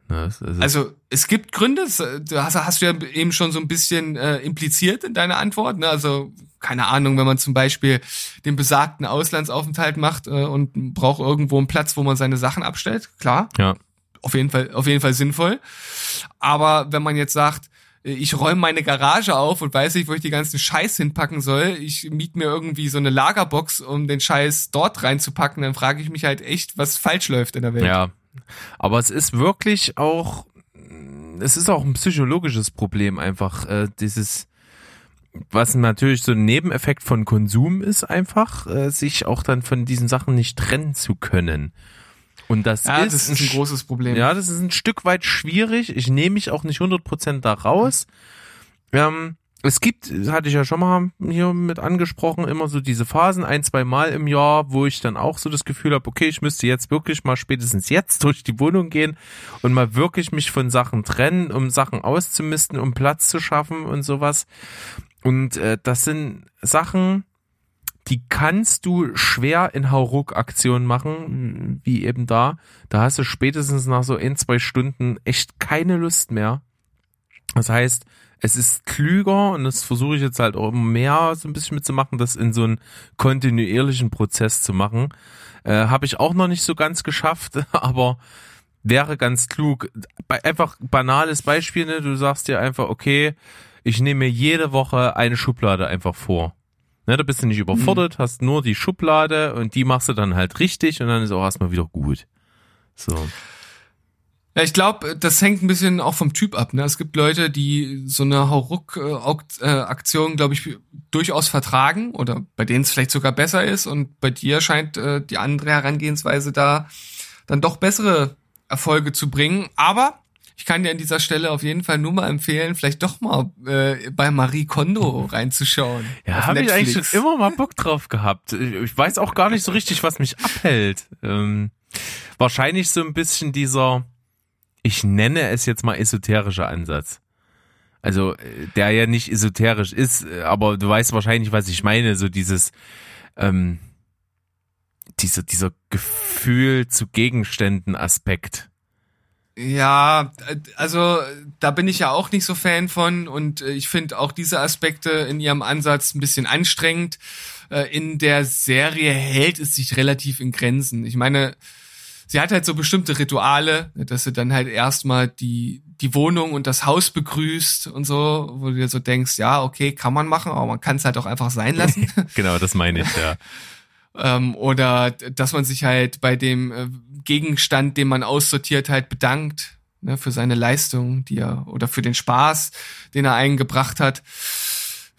Also es gibt Gründe, äh, du hast, hast du ja eben schon so ein bisschen äh, impliziert in deiner Antwort. Ne? Also keine Ahnung, wenn man zum Beispiel den besagten Auslandsaufenthalt macht äh, und braucht irgendwo einen Platz, wo man seine Sachen abstellt, klar, ja. auf jeden Fall, auf jeden Fall sinnvoll. Aber wenn man jetzt sagt, ich räume meine Garage auf und weiß nicht, wo ich die ganzen Scheiß hinpacken soll. Ich miet mir irgendwie so eine Lagerbox, um den Scheiß dort reinzupacken. Dann frage ich mich halt echt, was falsch läuft in der Welt. Ja, aber es ist wirklich auch, es ist auch ein psychologisches Problem einfach, äh, dieses, was natürlich so ein Nebeneffekt von Konsum ist einfach, äh, sich auch dann von diesen Sachen nicht trennen zu können. Und das, ja, ist, das ist ein großes Problem. Ja, das ist ein Stück weit schwierig. Ich nehme mich auch nicht 100% da raus. Ähm, es gibt, hatte ich ja schon mal hier mit angesprochen, immer so diese Phasen, ein, zwei Mal im Jahr, wo ich dann auch so das Gefühl habe, okay, ich müsste jetzt wirklich mal spätestens jetzt durch die Wohnung gehen und mal wirklich mich von Sachen trennen, um Sachen auszumisten, um Platz zu schaffen und sowas. Und äh, das sind Sachen, die kannst du schwer in Hauruck-Aktionen machen, wie eben da. Da hast du spätestens nach so ein, zwei Stunden echt keine Lust mehr. Das heißt, es ist klüger und das versuche ich jetzt halt auch immer mehr so ein bisschen mitzumachen, das in so einen kontinuierlichen Prozess zu machen. Äh, Habe ich auch noch nicht so ganz geschafft, *laughs* aber wäre ganz klug. Einfach banales Beispiel, ne? du sagst dir einfach, okay, ich nehme mir jede Woche eine Schublade einfach vor. Ne, da bist du nicht überfordert, mhm. hast nur die Schublade und die machst du dann halt richtig und dann ist auch erstmal wieder gut. So. Ja, ich glaube, das hängt ein bisschen auch vom Typ ab. Ne? Es gibt Leute, die so eine Hauruck-Aktion, glaube ich, durchaus vertragen oder bei denen es vielleicht sogar besser ist und bei dir scheint äh, die andere Herangehensweise da dann doch bessere Erfolge zu bringen. Aber ich kann dir an dieser Stelle auf jeden Fall nur mal empfehlen, vielleicht doch mal äh, bei Marie Kondo reinzuschauen. Ja, habe ich eigentlich schon immer mal Bock drauf gehabt. Ich weiß auch gar nicht so richtig, was mich abhält. Ähm, wahrscheinlich so ein bisschen dieser, ich nenne es jetzt mal esoterischer Ansatz. Also der ja nicht esoterisch ist, aber du weißt wahrscheinlich, was ich meine. So dieses, ähm, dieser, dieser Gefühl zu Gegenständen Aspekt. Ja, also da bin ich ja auch nicht so Fan von und äh, ich finde auch diese Aspekte in ihrem Ansatz ein bisschen anstrengend. Äh, in der Serie hält es sich relativ in Grenzen. Ich meine, sie hat halt so bestimmte Rituale, dass sie dann halt erstmal die, die Wohnung und das Haus begrüßt und so, wo du dir so denkst, ja, okay, kann man machen, aber man kann es halt auch einfach sein lassen. *laughs* genau, das meine ich, ja. *laughs* ähm, oder dass man sich halt bei dem äh, Gegenstand, den man aussortiert, halt bedankt ne, für seine Leistung, die er oder für den Spaß, den er eingebracht hat.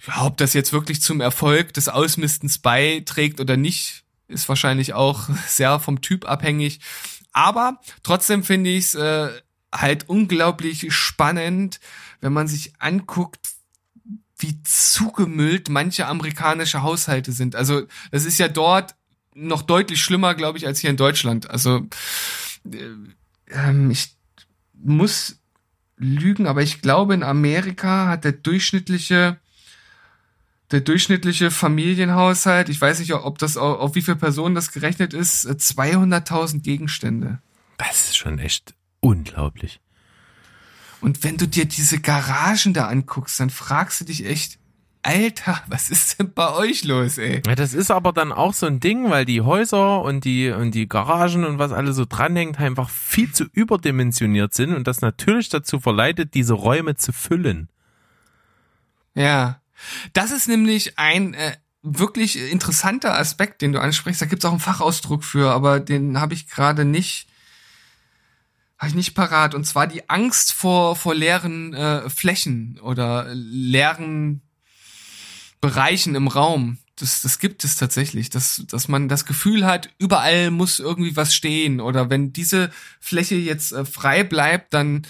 Ja, ob das jetzt wirklich zum Erfolg des Ausmistens beiträgt oder nicht, ist wahrscheinlich auch *laughs* sehr vom Typ abhängig. Aber trotzdem finde ich es äh, halt unglaublich spannend, wenn man sich anguckt, wie zugemüllt manche amerikanische Haushalte sind. Also das ist ja dort noch deutlich schlimmer, glaube ich, als hier in Deutschland. Also äh, ähm, ich muss lügen, aber ich glaube, in Amerika hat der durchschnittliche der durchschnittliche Familienhaushalt, ich weiß nicht, ob das auf, wie viele Personen das gerechnet ist, 200.000 Gegenstände. Das ist schon echt unglaublich. Und wenn du dir diese Garagen da anguckst, dann fragst du dich echt, Alter, was ist denn bei euch los, ey? Ja, das ist aber dann auch so ein Ding, weil die Häuser und die, und die Garagen und was alles so dranhängt, einfach viel zu überdimensioniert sind und das natürlich dazu verleitet, diese Räume zu füllen. Ja. Das ist nämlich ein äh, wirklich interessanter Aspekt, den du ansprichst. Da gibt's auch einen Fachausdruck für, aber den habe ich gerade nicht habe ich nicht parat. Und zwar die Angst vor, vor leeren äh, Flächen oder leeren Bereichen im Raum. Das, das gibt es tatsächlich, dass, dass man das Gefühl hat, überall muss irgendwie was stehen. Oder wenn diese Fläche jetzt äh, frei bleibt, dann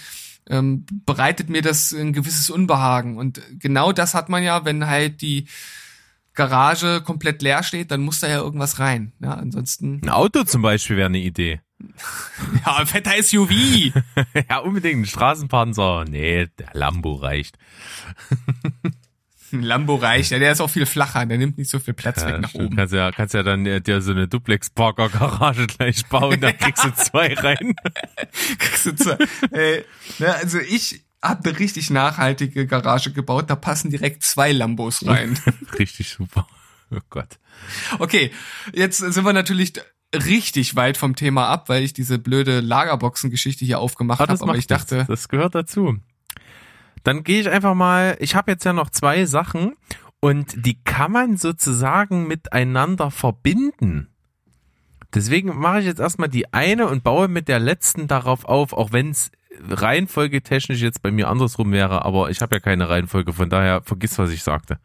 ähm, bereitet mir das ein gewisses Unbehagen. Und genau das hat man ja, wenn halt die Garage komplett leer steht, dann muss da ja irgendwas rein. Ja, ansonsten. Ein Auto zum Beispiel wäre eine Idee. *laughs* ja, ein fetter SUV. *laughs* ja, unbedingt ein Straßenpanzer. Nee, der Lambo reicht. *laughs* Ein Lambo reicht, ja, der ist auch viel flacher, der nimmt nicht so viel Platz ja, weg nach oben. Kannst ja, kannst ja dann dir so eine Duplex-Parker-Garage gleich bauen, da *laughs* kriegst du zwei rein. *laughs* kriegst du zwei. Äh, ne, also ich habe eine richtig nachhaltige Garage gebaut, da passen direkt zwei Lambos rein. *laughs* richtig super. Oh Gott. Okay, jetzt sind wir natürlich richtig weit vom Thema ab, weil ich diese blöde Lagerboxen-Geschichte hier aufgemacht habe. Aber ich dachte, das, das gehört dazu. Dann gehe ich einfach mal, ich habe jetzt ja noch zwei Sachen und die kann man sozusagen miteinander verbinden. Deswegen mache ich jetzt erstmal die eine und baue mit der letzten darauf auf, auch wenn es reihenfolgetechnisch jetzt bei mir andersrum wäre, aber ich habe ja keine Reihenfolge, von daher vergiss, was ich sagte.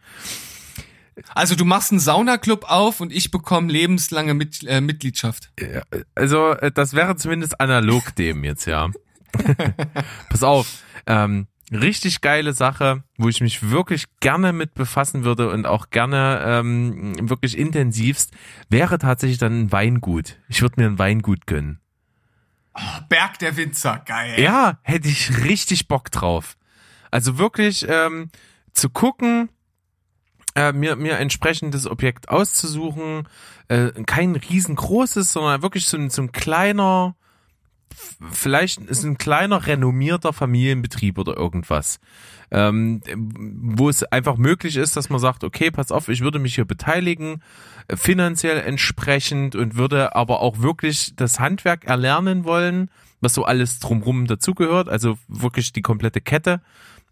Also du machst einen Saunaclub auf und ich bekomme lebenslange Mit äh, Mitgliedschaft. Also äh, das wäre zumindest analog dem jetzt, ja. *laughs* *laughs* Pass auf, ähm, richtig geile Sache, wo ich mich wirklich gerne mit befassen würde und auch gerne ähm, wirklich intensivst, wäre tatsächlich dann ein Weingut. Ich würde mir ein Weingut gönnen. Oh, Berg der Winzer, geil. Ja, hätte ich richtig Bock drauf. Also wirklich ähm, zu gucken, äh, mir, mir entsprechendes Objekt auszusuchen, äh, kein riesengroßes, sondern wirklich so ein, so ein kleiner, vielleicht ist ein kleiner renommierter Familienbetrieb oder irgendwas, ähm, wo es einfach möglich ist, dass man sagt, okay, pass auf, ich würde mich hier beteiligen, äh, finanziell entsprechend und würde aber auch wirklich das Handwerk erlernen wollen, was so alles drumrum dazugehört, also wirklich die komplette Kette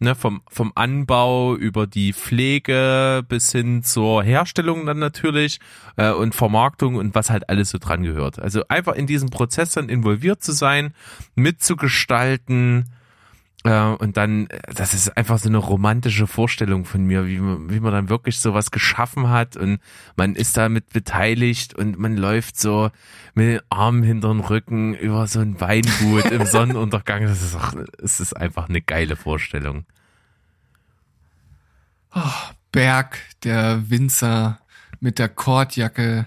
ne, vom, vom Anbau über die Pflege bis hin zur Herstellung dann natürlich äh, und Vermarktung und was halt alles so dran gehört. Also einfach in diesem Prozess dann involviert zu sein, mitzugestalten, und dann, das ist einfach so eine romantische Vorstellung von mir, wie man, wie man dann wirklich sowas geschaffen hat und man ist damit beteiligt und man läuft so mit den Armen hinter den Rücken über so ein Weingut im *laughs* Sonnenuntergang. Das ist, auch, es ist einfach eine geile Vorstellung. Oh, Berg, der Winzer mit der Kordjacke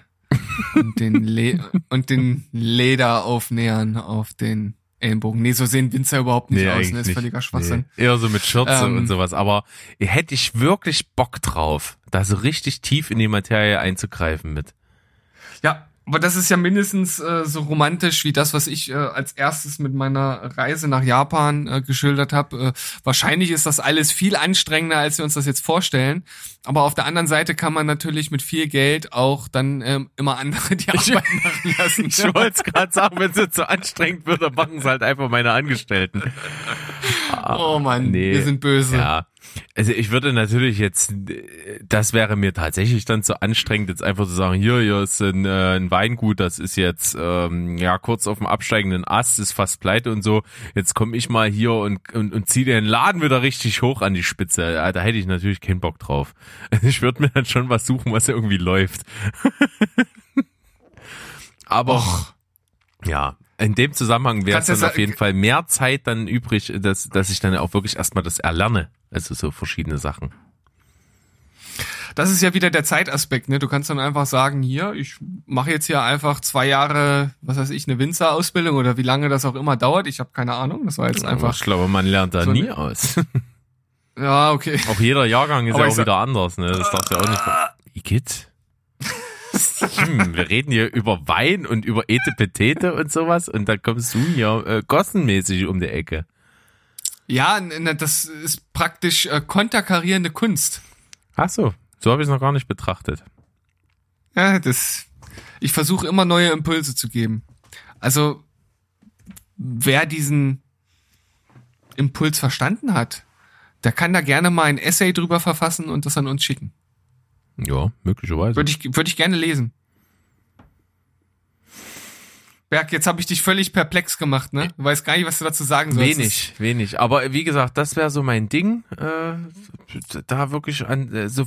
und den, Le *laughs* und den Lederaufnähern auf den Ellenbogen. Nee, so sehen Winzer überhaupt nicht nee, aus. Ne? Das ist völliger Schwachsinn. Nee. Eher so mit Schürze ähm, und sowas. Aber hätte ich wirklich Bock drauf, da so richtig tief in die Materie einzugreifen mit. Ja, aber das ist ja mindestens äh, so romantisch wie das, was ich äh, als erstes mit meiner Reise nach Japan äh, geschildert habe. Äh, wahrscheinlich ist das alles viel anstrengender, als wir uns das jetzt vorstellen. Aber auf der anderen Seite kann man natürlich mit viel Geld auch dann ähm, immer andere die *laughs* Arbeit machen lassen. ich wollte es gerade sagen, wenn es jetzt so anstrengend wird, dann machen es halt einfach meine Angestellten. Oh Mann, nee. wir sind böse. Ja. Also ich würde natürlich jetzt, das wäre mir tatsächlich dann zu anstrengend, jetzt einfach zu sagen, hier, hier ist ein, äh, ein Weingut, das ist jetzt ähm, ja kurz auf dem absteigenden Ast, ist fast pleite und so. Jetzt komme ich mal hier und, und, und ziehe den Laden wieder richtig hoch an die Spitze. Ja, da hätte ich natürlich keinen Bock drauf. Also ich würde mir dann schon was suchen, was irgendwie läuft. *laughs* Aber Och. ja, in dem Zusammenhang wäre es dann auf jeden Fall mehr Zeit dann übrig, dass, dass ich dann auch wirklich erstmal das erlerne. Also so verschiedene Sachen. Das ist ja wieder der Zeitaspekt, ne? Du kannst dann einfach sagen, hier, ich mache jetzt hier einfach zwei Jahre, was weiß ich, eine Winzerausbildung oder wie lange das auch immer dauert. Ich habe keine Ahnung. Das war jetzt einfach. Ich glaube, man lernt da so nie aus. Ja, okay. Auch jeder Jahrgang ist Aber ja auch wieder anders, ne? Das darfst du ja auch nicht. Igitt. Hm, wir reden hier über Wein und über Etepetete und sowas und da kommst du hier äh, gossenmäßig um die Ecke. Ja, das ist praktisch äh, konterkarierende Kunst. Ach so, so habe ich es noch gar nicht betrachtet. Ja, das. Ich versuche immer neue Impulse zu geben. Also, wer diesen Impuls verstanden hat, der kann da gerne mal ein Essay drüber verfassen und das an uns schicken. Ja, möglicherweise. Würde ich, würde ich gerne lesen. Berg, jetzt habe ich dich völlig perplex gemacht, ne? Du weißt gar nicht, was du dazu sagen sollst. Wenig, wenig. Aber wie gesagt, das wäre so mein Ding. Äh, da wirklich an äh, so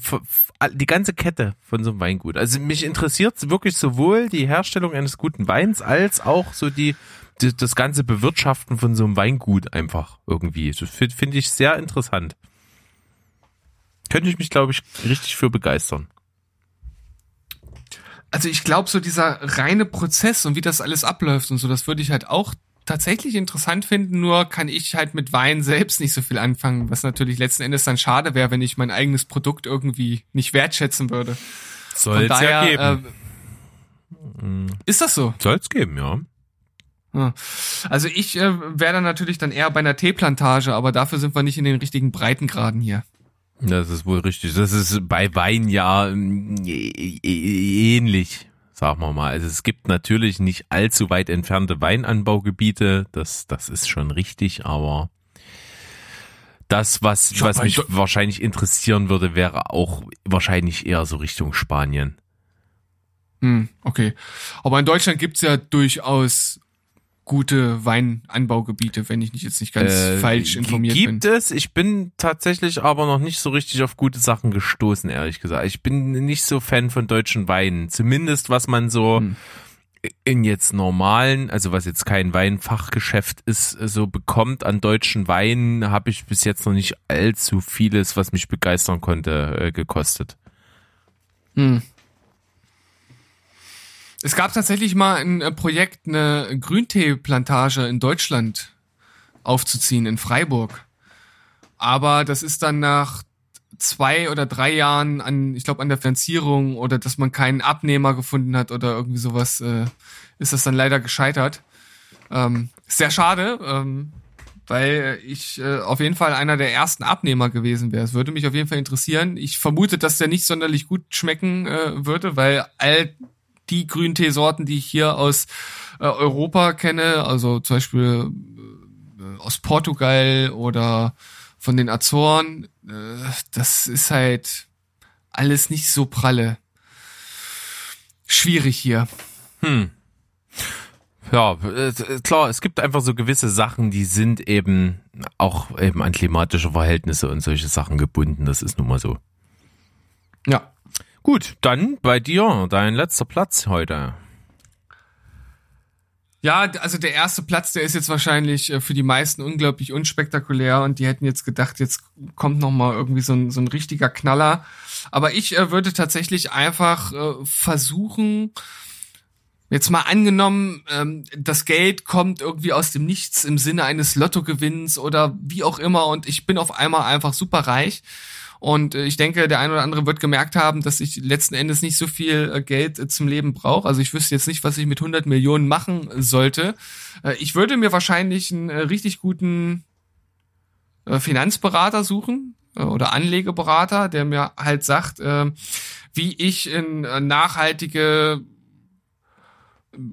die ganze Kette von so einem Weingut. Also mich interessiert wirklich sowohl die Herstellung eines guten Weins als auch so die, die das ganze Bewirtschaften von so einem Weingut einfach irgendwie. Das finde find ich sehr interessant. Könnte ich mich, glaube ich, richtig für begeistern also ich glaube, so dieser reine Prozess und wie das alles abläuft und so, das würde ich halt auch tatsächlich interessant finden, nur kann ich halt mit Wein selbst nicht so viel anfangen, was natürlich letzten Endes dann schade wäre, wenn ich mein eigenes Produkt irgendwie nicht wertschätzen würde. Soll es ja geben. Äh, ist das so? Soll es geben, ja. Also ich äh, wäre dann natürlich dann eher bei einer Teeplantage, aber dafür sind wir nicht in den richtigen Breitengraden hier. Das ist wohl richtig. Das ist bei Wein ja ähm, ähnlich, sagen wir mal. Also es gibt natürlich nicht allzu weit entfernte Weinanbaugebiete. Das, das ist schon richtig, aber Das, was, was mich Do- wahrscheinlich interessieren würde, wäre auch wahrscheinlich eher so Richtung Spanien. Hm, okay. Aber in Deutschland gibt's ja durchaus gute Weinanbaugebiete, wenn ich nicht jetzt nicht ganz Äh, falsch informiert gibt bin. es. Ich bin tatsächlich aber noch nicht so richtig auf gute Sachen gestoßen, ehrlich gesagt. Ich bin nicht so Fan von deutschen Weinen. Zumindest was man so Hm. in jetzt normalen, also was jetzt kein Weinfachgeschäft ist, so bekommt an deutschen Weinen, habe ich bis jetzt noch nicht allzu vieles, was mich begeistern konnte, äh, gekostet. Hm. Es gab tatsächlich mal ein äh, Projekt, eine Grünteeplantage in Deutschland aufzuziehen, in Freiburg. Aber das ist dann nach zwei oder drei Jahren an, ich glaube, an der Finanzierung oder dass man keinen Abnehmer gefunden hat oder irgendwie sowas, äh, ist das dann leider gescheitert. Ähm, sehr schade, ähm, weil ich äh, auf jeden Fall einer der ersten Abnehmer gewesen wäre. Es würde mich auf jeden Fall interessieren. Ich vermute, dass der nicht sonderlich gut schmecken äh, würde, weil all die Grünteesorten, die ich hier aus äh, Europa kenne, also zum Beispiel äh, aus Portugal oder von den Azoren, äh, das ist halt alles nicht so pralle. Schwierig hier. Hm. Ja, äh, klar, es gibt einfach so gewisse Sachen, die sind eben auch eben an klimatische Verhältnisse und solche Sachen gebunden. Das ist nun mal so. Ja. Gut, dann bei dir, dein letzter Platz heute. Ja, also der erste Platz, der ist jetzt wahrscheinlich äh, für die meisten unglaublich unspektakulär und die hätten jetzt gedacht, jetzt kommt noch mal irgendwie so ein, so ein richtiger Knaller. Aber ich äh, würde tatsächlich einfach äh, versuchen, jetzt mal angenommen, ähm, das Geld kommt irgendwie aus dem Nichts im Sinne eines Lottogewinns oder wie auch immer und ich bin auf einmal einfach super reich. Und äh, ich denke, der ein oder andere wird gemerkt haben, dass ich letzten Endes nicht so viel äh, Geld äh, zum Leben brauche. Also ich wüsste jetzt nicht, was ich mit 100 Millionen machen sollte. Ich würde mir wahrscheinlich einen richtig guten Finanzberater suchen oder Anlegeberater, der mir halt sagt, wie ich in nachhaltige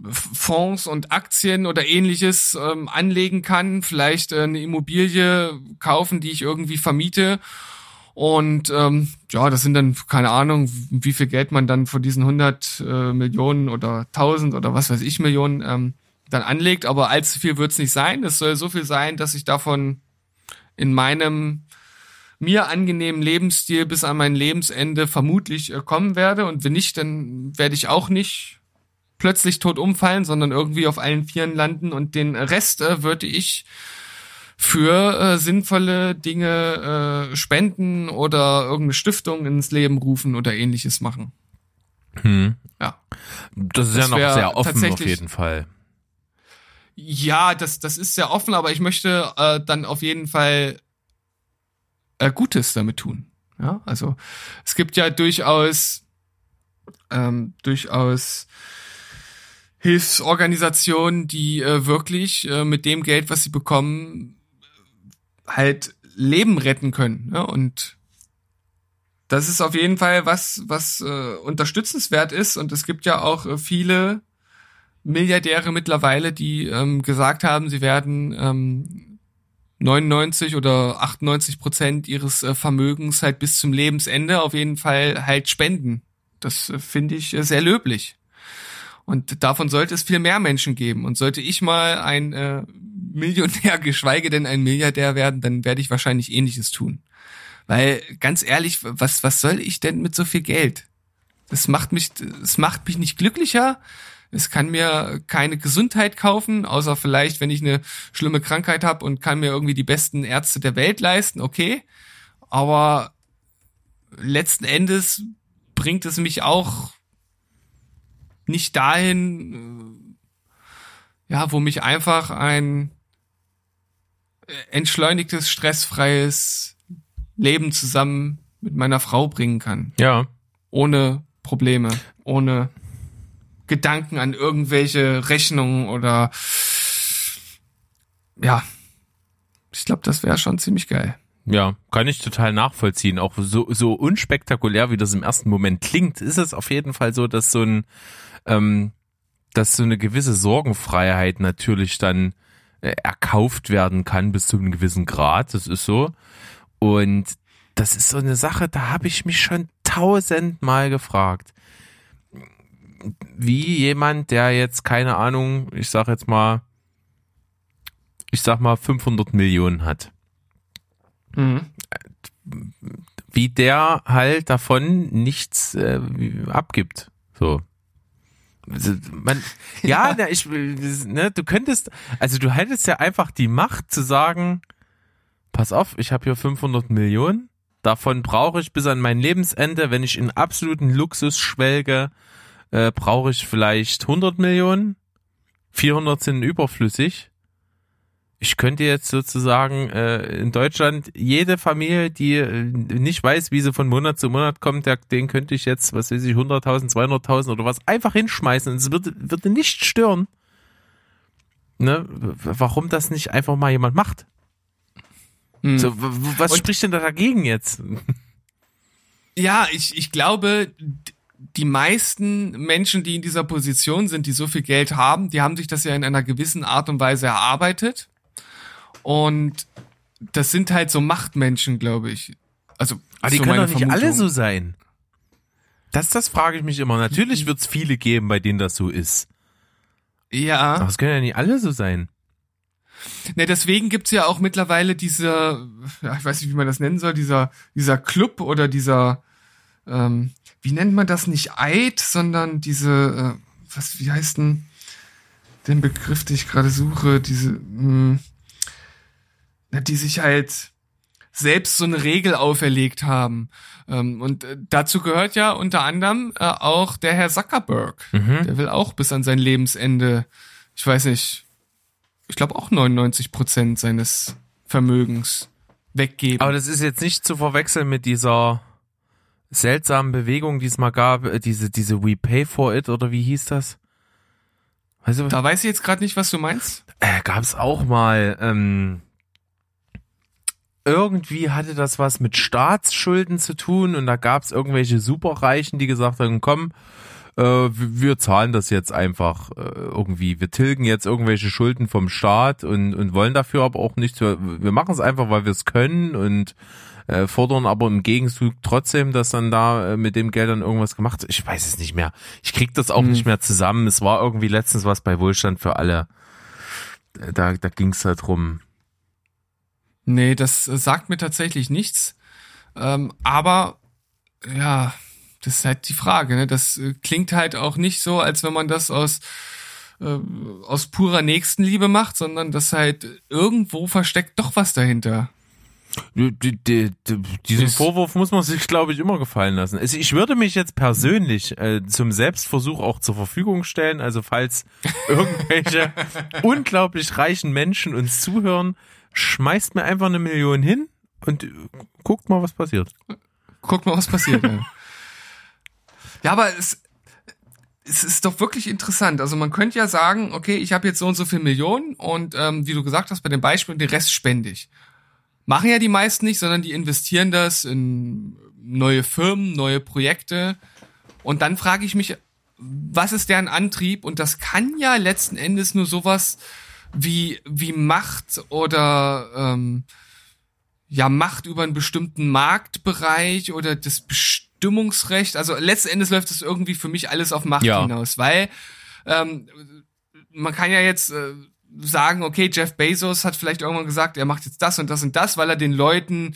Fonds und Aktien oder ähnliches ähm, anlegen kann, vielleicht eine Immobilie kaufen, die ich irgendwie vermiete. Und ähm, ja, das sind dann, keine Ahnung, wie viel Geld man dann von diesen 100 äh, Millionen oder 1000 oder was weiß ich Millionen ähm, dann anlegt. Aber allzu viel wird es nicht sein. Es soll so viel sein, dass ich davon in meinem mir angenehmen Lebensstil bis an mein Lebensende vermutlich äh, kommen werde. Und wenn nicht, dann werde ich auch nicht plötzlich tot umfallen, sondern irgendwie auf allen Vieren landen und den Rest äh, würde ich für äh, sinnvolle Dinge äh, spenden oder irgendeine Stiftung ins Leben rufen oder ähnliches machen. Hm. Ja. Das ist Das ja noch sehr offen auf jeden Fall. Ja, das, das ist sehr offen, aber ich möchte äh, dann auf jeden Fall äh, Gutes damit tun. Ja, also es gibt ja durchaus ähm, durchaus Hilfsorganisationen, die äh, wirklich äh, mit dem Geld, was sie bekommen, halt Leben retten können. Ja? Und das ist auf jeden Fall was, was äh, unterstützenswert ist. Und es gibt ja auch äh, viele Milliardäre mittlerweile, die ähm, gesagt haben, sie werden ähm, 99 oder 98 Prozent ihres äh, Vermögens halt bis zum Lebensende auf jeden Fall halt spenden. Das äh, finde ich äh, sehr löblich. Und davon sollte es viel mehr Menschen geben. Und sollte ich mal ein äh, Millionär, *laughs* geschweige denn ein Milliardär werden, dann werde ich wahrscheinlich ähnliches tun. Weil, ganz ehrlich, was, was soll ich denn mit so viel Geld? Das macht mich, das macht mich nicht glücklicher. Es kann mir keine Gesundheit kaufen, außer vielleicht, wenn ich eine schlimme Krankheit habe und kann mir irgendwie die besten Ärzte der Welt leisten, okay. Aber letzten Endes bringt es mich auch nicht dahin, äh, ja, wo mich einfach ein äh, entschleunigtes, stressfreies Leben zusammen mit meiner Frau bringen kann. Ja. Ohne Probleme, ohne Gedanken an irgendwelche Rechnungen oder ja. Ich glaube, das wäre schon ziemlich geil. Ja, kann ich total nachvollziehen. Auch so, so unspektakulär, wie das im ersten Moment klingt, ist es auf jeden Fall so, dass so ein, ähm, dass so eine gewisse Sorgenfreiheit natürlich dann äh, erkauft werden kann bis zu einem gewissen Grad. Das ist so. Und das ist so eine Sache, da habe ich mich schon tausendmal gefragt, wie jemand, der jetzt keine Ahnung, ich sag jetzt mal, ich sag mal 500 Millionen hat. Mhm. Wie der halt davon nichts äh, abgibt. So. Also, man, *laughs* ja, ja. ich, ne, du könntest, also du hättest ja einfach die Macht zu sagen, pass auf, ich habe hier 500 Millionen, davon brauche ich bis an mein Lebensende, wenn ich in absoluten Luxus schwelge, äh, brauche ich vielleicht 100 Millionen, 400 sind überflüssig ich könnte jetzt sozusagen äh, in Deutschland jede Familie, die äh, nicht weiß, wie sie von Monat zu Monat kommt, der, den könnte ich jetzt, was weiß ich, 100.000, 200.000 oder was einfach hinschmeißen und es würde, würde nicht stören. Ne? Warum das nicht einfach mal jemand macht? Hm. So, was und, spricht denn da dagegen jetzt? Ja, ich, ich glaube, die meisten Menschen, die in dieser Position sind, die so viel Geld haben, die haben sich das ja in einer gewissen Art und Weise erarbeitet. Und das sind halt so Machtmenschen, glaube ich. Also, aber die so können doch nicht Vermutung. alle so sein. Das, das frage ich mich immer. Natürlich mhm. wird es viele geben, bei denen das so ist. Ja. Aber es können ja nicht alle so sein. Ne, deswegen gibt's ja auch mittlerweile diese, ja, ich weiß nicht, wie man das nennen soll, dieser, dieser Club oder dieser, ähm, wie nennt man das nicht Eid, sondern diese, äh, was, wie heißt denn den Begriff, den ich gerade suche, diese, mh, hm, die sich halt selbst so eine Regel auferlegt haben. Ähm, und äh, dazu gehört ja unter anderem äh, auch der Herr Zuckerberg. Mhm. Der will auch bis an sein Lebensende, ich weiß nicht, ich glaube auch 99 Prozent seines Vermögens weggeben. Aber das ist jetzt nicht zu verwechseln mit dieser seltsamen Bewegung, die es mal gab, äh, diese, diese We Pay for It oder wie hieß das? Also, da weiß ich jetzt gerade nicht, was du meinst. Äh, gab es auch mal, ähm, irgendwie hatte das was mit Staatsschulden zu tun und da gab es irgendwelche Superreichen, die gesagt haben, komm, äh, wir zahlen das jetzt einfach äh, irgendwie. Wir tilgen jetzt irgendwelche Schulden vom Staat und, und wollen dafür aber auch nichts. Wir, machen es einfach, weil wir es können und äh, fordern aber im Gegenzug trotzdem, dass dann da äh, mit dem Geld dann irgendwas gemacht wird. Ich weiß es nicht mehr. Ich krieg das auch hm. nicht mehr zusammen. Es war irgendwie letztens was bei Wohlstand für alle. Da, da ging es halt drum Nee, das äh, sagt mir tatsächlich nichts. Ähm, aber ja, das ist halt die Frage. Ne? Das äh, klingt halt auch nicht so, als wenn man das aus äh, aus purer Nächstenliebe macht, sondern das halt irgendwo versteckt doch was dahinter. Die, die, die, diesen Vorwurf muss man sich, glaube ich, immer gefallen lassen. Also ich würde mich jetzt persönlich äh, zum Selbstversuch auch zur Verfügung stellen. Also falls *laughs* irgendwelche unglaublich reichen Menschen uns zuhören, schmeißt mir einfach eine Million hin und guckt mal, was passiert. Guckt mal, was passiert. ja. ja, aber es, es ist doch wirklich interessant. Also man könnte ja sagen, okay, ich habe jetzt so und so viel Millionen und ähm, wie du gesagt hast, bei dem Beispiel, den Rest spende ich. Machen ja die meisten nicht, sondern die investieren das in neue Firmen, neue Projekte. Und dann frage ich mich, was ist deren Antrieb? Und das kann ja letzten Endes nur sowas wie, wie Macht oder ähm, ja Macht über einen bestimmten Marktbereich oder das Bestimmungsrecht. Also letzten Endes läuft es irgendwie für mich alles auf Macht ja. hinaus, weil ähm, man kann ja jetzt äh, sagen, okay, Jeff Bezos hat vielleicht irgendwann gesagt, er macht jetzt das und das und das, weil er den Leuten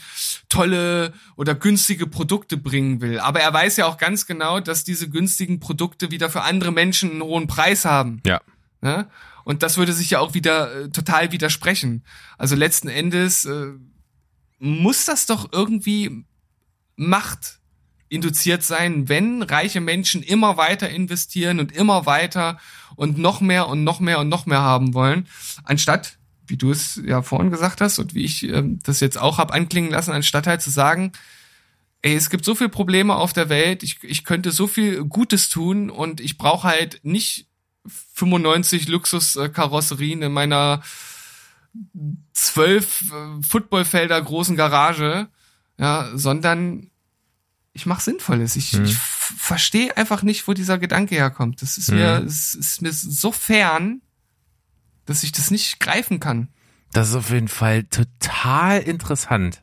tolle oder günstige Produkte bringen will. Aber er weiß ja auch ganz genau, dass diese günstigen Produkte wieder für andere Menschen einen hohen Preis haben. Ja. Ne? Und das würde sich ja auch wieder äh, total widersprechen. Also letzten Endes äh, muss das doch irgendwie Macht induziert sein, wenn reiche Menschen immer weiter investieren und immer weiter und noch mehr und noch mehr und noch mehr haben wollen, anstatt, wie du es ja vorhin gesagt hast und wie ich äh, das jetzt auch hab anklingen lassen, anstatt halt zu sagen, ey, es gibt so viele Probleme auf der Welt, ich, ich könnte so viel Gutes tun und ich brauche halt nicht 95 Luxuskarosserien in meiner zwölf äh, Footballfelder großen Garage, ja, sondern ich mache Sinnvolles. Ich, hm. ich verstehe einfach nicht, wo dieser Gedanke herkommt. Das ist hm. mir, es ist mir so fern, dass ich das nicht greifen kann. Das ist auf jeden Fall total interessant,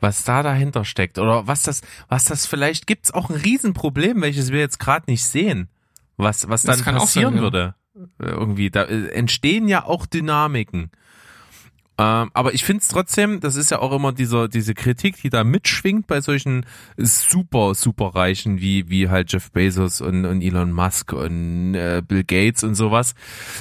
was da dahinter steckt oder was das, was das vielleicht gibt's auch ein Riesenproblem, welches wir jetzt gerade nicht sehen, was was dann passieren sein, ja. würde. Irgendwie da äh, entstehen ja auch Dynamiken. Ähm, aber ich finde es trotzdem, das ist ja auch immer dieser, diese Kritik, die da mitschwingt bei solchen super, super Reichen wie, wie halt Jeff Bezos und, und Elon Musk und äh, Bill Gates und sowas.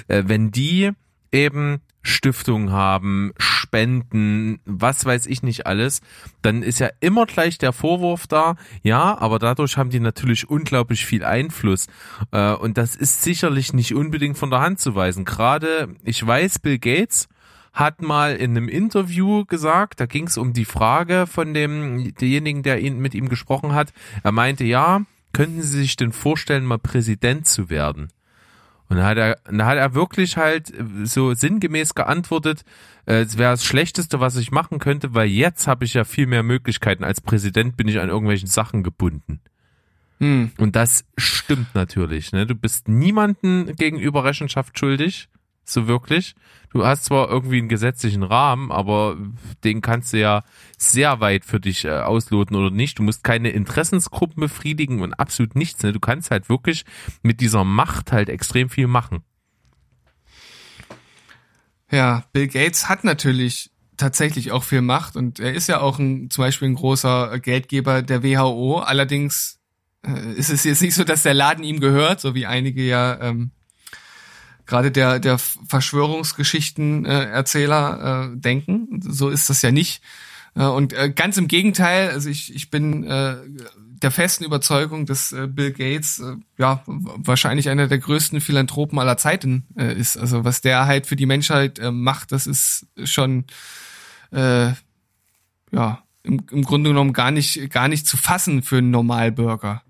Äh, wenn die eben Stiftungen haben, Spenden, was weiß ich nicht alles, dann ist ja immer gleich der Vorwurf da, ja, aber dadurch haben die natürlich unglaublich viel Einfluss. Äh, und das ist sicherlich nicht unbedingt von der Hand zu weisen. Gerade, ich weiß, Bill Gates hat mal in einem Interview gesagt, da ging es um die Frage von dem, derjenigen, der ihn, mit ihm gesprochen hat. Er meinte, ja, könnten Sie sich denn vorstellen, mal Präsident zu werden? Und da hat er, da hat er wirklich halt so sinngemäß geantwortet, äh, es wäre das Schlechteste, was ich machen könnte, weil jetzt habe ich ja viel mehr Möglichkeiten. Als Präsident bin ich an irgendwelchen Sachen gebunden. Hm. Und das stimmt natürlich. Ne? Du bist niemanden gegenüber Rechenschaft schuldig so wirklich. Du hast zwar irgendwie einen gesetzlichen Rahmen, aber den kannst du ja sehr weit für dich äh, ausloten oder nicht. Du musst keine Interessensgruppen befriedigen und absolut nichts. Ne? Du kannst halt wirklich mit dieser Macht halt extrem viel machen. Ja, Bill Gates hat natürlich tatsächlich auch viel Macht und er ist ja auch ein, zum Beispiel ein großer Geldgeber der WHO. Allerdings äh, ist es jetzt nicht so, dass der Laden ihm gehört, so wie einige ja ähm, gerade der, der Verschwörungsgeschichten-Erzähler äh, denken. So ist das ja nicht. Äh, und äh, ganz im Gegenteil, also ich, ich bin äh, der festen Überzeugung, dass äh, Bill Gates äh, ja wahrscheinlich einer der größten Philanthropen aller Zeiten äh, ist. Also was der halt für die Menschheit äh, macht, das ist schon äh, ja im, im Grunde genommen gar nicht gar nicht zu fassen für einen Normalbürger.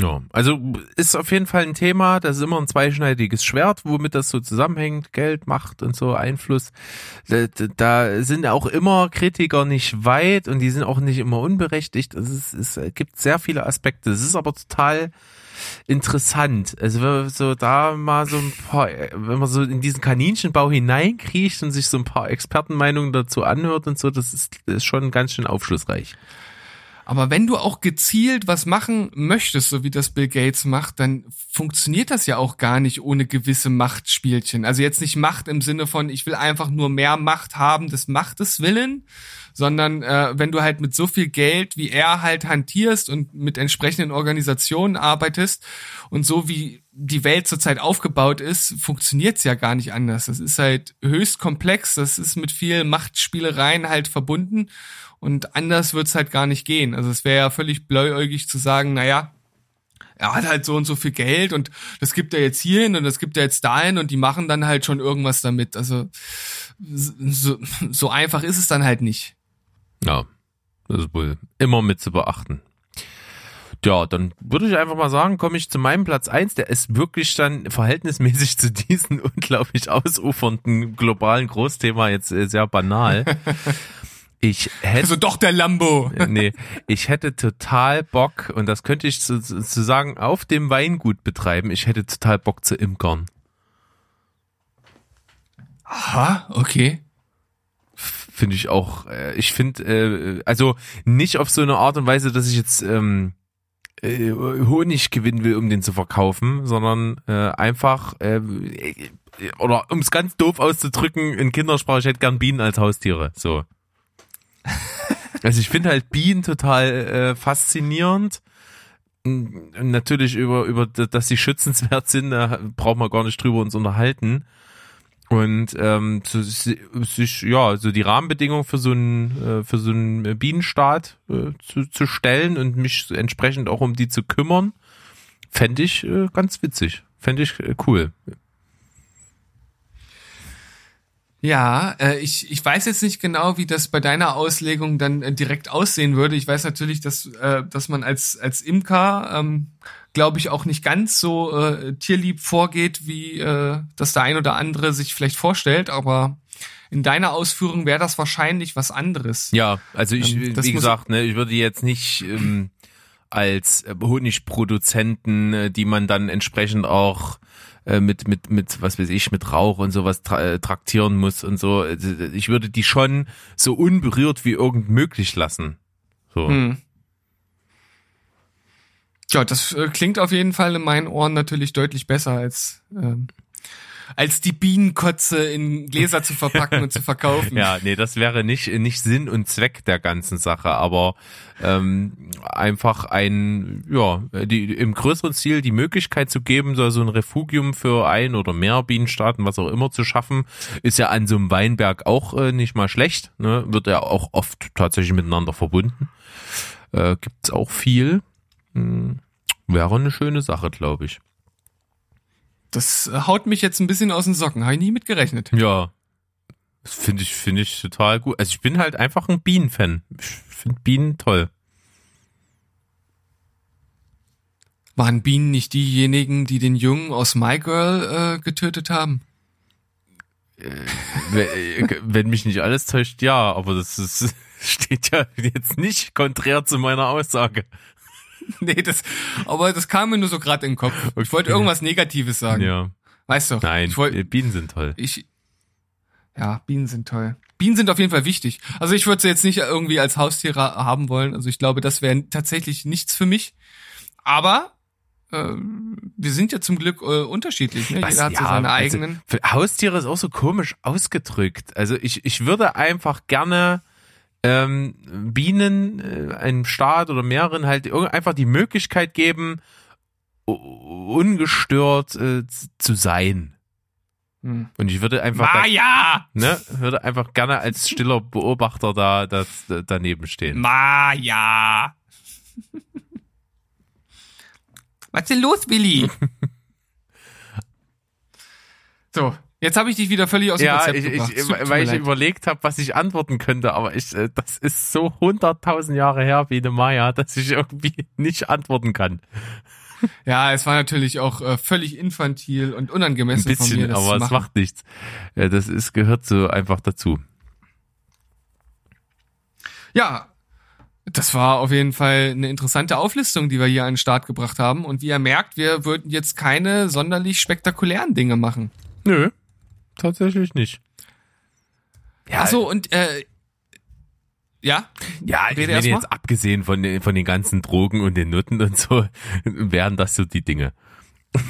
Ja, also ist auf jeden Fall ein Thema, das ist immer ein zweischneidiges Schwert, womit das so zusammenhängt, Geld, Macht und so, Einfluss. Da, da sind auch immer Kritiker nicht weit und die sind auch nicht immer unberechtigt. Also es, es gibt sehr viele Aspekte. Es ist aber total interessant. Also wenn man so da mal so ein paar, wenn man so in diesen Kaninchenbau hineinkriecht und sich so ein paar Expertenmeinungen dazu anhört und so, das ist, das ist schon ganz schön aufschlussreich. Aber wenn du auch gezielt was machen möchtest, so wie das Bill Gates macht, dann funktioniert das ja auch gar nicht ohne gewisse Machtspielchen. Also jetzt nicht Macht im Sinne von, ich will einfach nur mehr Macht haben des Machtes willen, sondern äh, wenn du halt mit so viel Geld wie er halt hantierst und mit entsprechenden Organisationen arbeitest und so wie die Welt zurzeit aufgebaut ist, funktioniert's ja gar nicht anders. Das ist halt höchst komplex, das ist mit viel Machtspielereien halt verbunden und anders wird's halt gar nicht gehen. Also es wäre ja völlig bläuäugig zu sagen, naja, er hat halt so und so viel Geld und das gibt er jetzt hierhin und das gibt er jetzt dahin und die machen dann halt schon irgendwas damit. Also so, so einfach ist es dann halt nicht. Ja, das ist wohl immer mit zu beachten. Ja, dann würde ich einfach mal sagen, komme ich zu meinem Platz eins. Der ist wirklich dann verhältnismäßig *laughs* zu diesem unglaublich ausufernden globalen Großthema jetzt äh, sehr banal. *laughs* Ich hätte. Also doch der Lambo. Nee, ich hätte total Bock, und das könnte ich zu, zu sagen, auf dem Weingut betreiben, ich hätte total Bock zu imkern. Aha, okay. Finde ich auch, äh, ich finde, äh, also nicht auf so eine Art und Weise, dass ich jetzt ähm, äh, Honig gewinnen will, um den zu verkaufen, sondern äh, einfach, äh, oder um es ganz doof auszudrücken, in Kindersprache, ich hätte gern Bienen als Haustiere. So. *laughs* Also ich finde halt Bienen total äh, faszinierend. Natürlich über, über, dass sie schützenswert sind, da braucht man gar nicht drüber uns unterhalten. Und ähm, so, sich, ja, so die Rahmenbedingungen für so einen, äh, für so einen Bienenstaat äh, zu, zu stellen und mich entsprechend auch um die zu kümmern, fände ich äh, ganz witzig. Fände ich äh, cool. Ja, äh, ich, ich weiß jetzt nicht genau, wie das bei deiner Auslegung dann äh, direkt aussehen würde. Ich weiß natürlich, dass, äh, dass man als, als Imker, ähm, glaube ich, auch nicht ganz so äh, tierlieb vorgeht, wie äh, das der ein oder andere sich vielleicht vorstellt, aber in deiner Ausführung wäre das wahrscheinlich was anderes. Ja, also ich, ähm, wie gesagt, ne, ich würde jetzt nicht ähm, als Honigproduzenten, äh, die man dann entsprechend auch äh, mit mit mit was weiß ich mit Rauch und sowas tra äh, traktieren muss und so. Ich würde die schon so unberührt wie irgend möglich lassen. So. Hm. Ja, das äh, klingt auf jeden Fall in meinen Ohren natürlich deutlich besser als ähm, als die Bienenkotze in Gläser zu verpacken und zu *laughs* verkaufen. Ja, nee, das wäre nicht, nicht Sinn und Zweck der ganzen Sache, aber ähm, einfach ein, ja, die, im größeren Ziel die Möglichkeit zu geben, so, so ein Refugium für ein oder mehr Bienenstaaten, was auch immer zu schaffen, ist ja an so einem Weinberg auch äh, nicht mal schlecht, ne? wird ja auch oft tatsächlich miteinander verbunden. Äh, gibt's auch viel. Hm, wäre eine schöne Sache, glaube ich. Das haut mich jetzt ein bisschen aus den Socken. Habe ich nie mit gerechnet. Ja. Das finde ich, finde ich total gut. Also ich bin halt einfach ein Bienenfan. Ich finde Bienen toll. Waren Bienen nicht diejenigen, die den Jungen aus My Girl äh, getötet haben? Äh, wenn mich nicht alles täuscht, ja, aber das ist, *laughs* steht ja jetzt nicht konträr zu meiner Aussage. *laughs* nee, das, aber das kam mir nur so gerade in den Kopf. Okay. Ich wollte irgendwas Negatives sagen. Ja. Weißt du? Nein, ich wollt, Bienen sind toll. Ich, ja, Bienen sind toll. Bienen sind auf jeden Fall wichtig. Also ich würde sie jetzt nicht irgendwie als Haustiere haben wollen. Also ich glaube, das wäre tatsächlich nichts für mich. Aber äh, wir sind ja zum Glück äh, unterschiedlich. Ne? Was, Jeder hat ja, so seine also eigenen. Für Haustiere ist auch so komisch ausgedrückt. Also ich, ich würde einfach gerne ähm, Bienen, äh, einem Staat oder mehreren halt einfach die Möglichkeit geben, ungestört äh, zu sein. Hm. Und ich würde einfach, Maja! Da, ne, würde einfach gerne als stiller Beobachter da, da daneben stehen. Maja! Was ist denn los, Willi? *laughs* so, Jetzt habe ich dich wieder völlig aus dem ja, Konzept ich, gebracht. Ich, weil ich überlegt habe, was ich antworten könnte, aber ich, äh, das ist so hunderttausend Jahre her wie eine Maya, *laughs* dass ich irgendwie nicht antworten kann. Ja, es war natürlich auch äh, völlig infantil und unangemessen Ein bisschen, von mir, das aber es macht nichts. Ja, das ist gehört so einfach dazu. Ja, das war auf jeden Fall eine interessante Auflistung, die wir hier an den Start gebracht haben. Und wie ihr merkt, wir würden jetzt keine sonderlich spektakulären Dinge machen. Nö, tatsächlich nicht. Ja, so und äh, ja? Ja, ich meine jetzt abgesehen von den, von den ganzen Drogen und den Nutten und so, *laughs* wären das so die Dinge. *laughs*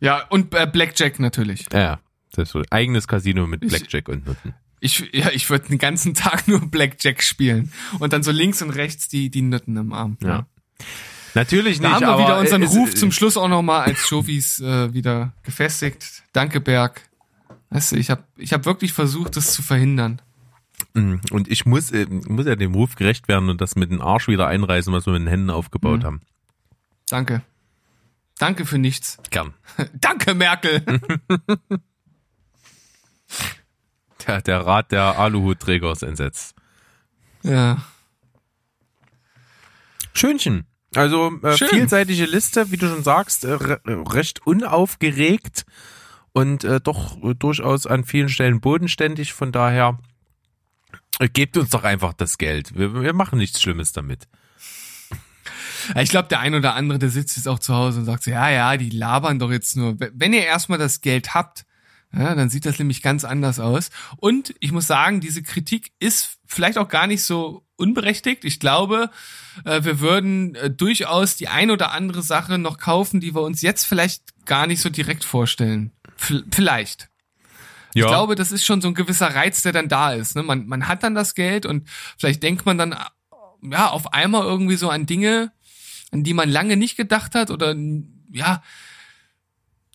ja, und äh, Blackjack natürlich. Ja, das ist so eigenes Casino mit Blackjack ich, und Nutten. Ich, ja, ich würde den ganzen *laughs* Tag nur Blackjack spielen und dann so links und rechts die, die Nutten im Arm. Ja. ja. Natürlich nicht. Da haben wir wieder unseren Ruf zum Schluss auch nochmal als Chofis äh, wieder gefestigt. Danke, Berg. Weißt du, ich habe ich hab wirklich versucht, das zu verhindern. Mm, und ich muss, äh, muss ja dem Ruf gerecht werden und das mit dem Arsch wieder einreißen, was wir mit den Händen aufgebaut mhm. haben. Danke. Danke für nichts. Gern. *laughs* Danke, Merkel. *laughs* der, der Rat der Aluhutträger ist entsetzt. Ja. Schönchen. Also äh, vielseitige Liste, wie du schon sagst, äh, recht unaufgeregt und äh, doch äh, durchaus an vielen Stellen bodenständig. Von daher äh, gebt uns doch einfach das Geld. Wir, wir machen nichts Schlimmes damit. Ich glaube, der ein oder andere, der sitzt jetzt auch zu Hause und sagt so, ja, ja, die labern doch jetzt nur. Wenn ihr erstmal das Geld habt, ja, dann sieht das nämlich ganz anders aus. Und ich muss sagen, diese Kritik ist vielleicht auch gar nicht so unberechtigt. Ich glaube, äh, wir würden äh, durchaus die ein oder andere Sache noch kaufen, die wir uns jetzt vielleicht gar nicht so direkt vorstellen. vielleicht. Ja. Ich glaube, das ist schon so ein gewisser Reiz, der dann da ist. Ne? Man, man hat dann das Geld und vielleicht denkt man dann ja auf einmal irgendwie so an Dinge, an die man lange nicht gedacht hat oder ja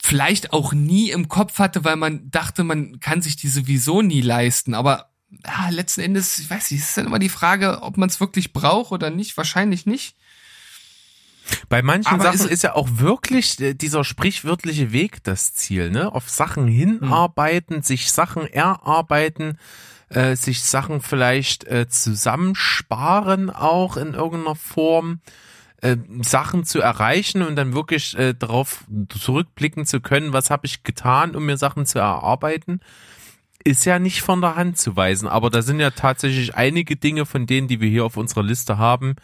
vielleicht auch nie im Kopf hatte, weil man dachte, man kann sich die sowieso nie leisten. Aber ja, letzten Endes, ich weiß nicht, ist dann immer die Frage, ob man es wirklich braucht oder nicht. Wahrscheinlich nicht. Bei manchen Aber Sachen ist, ist, ja auch wirklich äh, dieser sprichwörtliche Weg das Ziel, ne? Auf Sachen hinarbeiten, hm. sich Sachen erarbeiten, äh, sich Sachen vielleicht äh, zusammensparen auch in irgendeiner Form, äh, Sachen zu erreichen und dann wirklich äh, darauf zurückblicken zu können, was habe ich getan, um mir Sachen zu erarbeiten ist ja nicht von der Hand zu weisen, aber da sind ja tatsächlich einige Dinge von denen, die wir hier auf unserer Liste haben,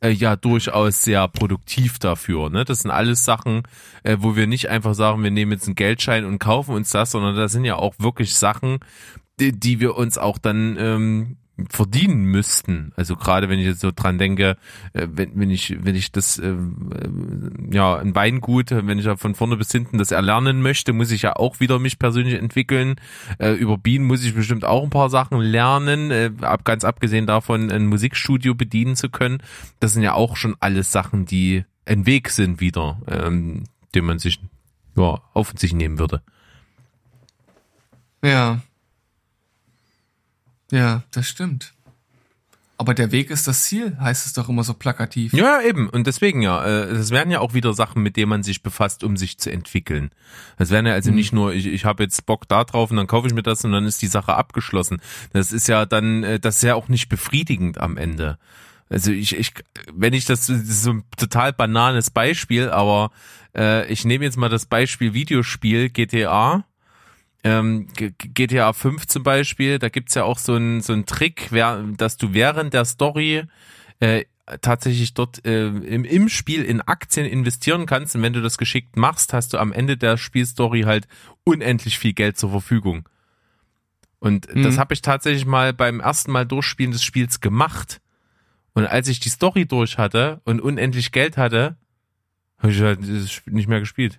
äh, ja durchaus sehr produktiv dafür. Ne? Das sind alles Sachen, äh, wo wir nicht einfach sagen, wir nehmen jetzt einen Geldschein und kaufen uns das, sondern da sind ja auch wirklich Sachen, die, die wir uns auch dann ähm, verdienen müssten. Also gerade wenn ich jetzt so dran denke, äh, wenn, wenn ich wenn ich das äh, ja ein Weingut, wenn ich ja von vorne bis hinten das erlernen möchte, muss ich ja auch wieder mich persönlich entwickeln. Äh, über Bienen muss ich bestimmt auch ein paar Sachen lernen, äh, ab, ganz abgesehen davon ein Musikstudio bedienen zu können. Das sind ja auch schon alles Sachen, die ein Weg sind wieder, ähm, den man sich ja auf sich nehmen würde. Ja, ja, das stimmt. Aber der Weg ist das Ziel, heißt es doch immer so plakativ. Ja, eben. Und deswegen ja, äh, das wären ja auch wieder Sachen, mit denen man sich befasst, um sich zu entwickeln. Das wären ja also mhm. nicht nur, ich, ich habe jetzt Bock da drauf und dann kaufe ich mir das und dann ist die Sache abgeschlossen. Das ist ja dann, äh, das ist ja auch nicht befriedigend am Ende. Also ich, ich, wenn ich das, das ist so ein total bananes Beispiel, aber äh, ich nehme jetzt mal das Beispiel Videospiel GTA ähm, GTA 5 zum Beispiel, da gibt's ja auch so einen so einen Trick, dass du während der Story äh, tatsächlich dort äh, im, im Spiel in Aktien investieren kannst und wenn du das geschickt machst, hast du am Ende der Spielstory halt unendlich viel Geld zur Verfügung. Und mhm. das habe ich tatsächlich mal beim ersten Mal Durchspielen des Spiels gemacht. Und als ich die Story durch hatte und unendlich Geld hatte, habe ich halt das Spiel nicht mehr gespielt.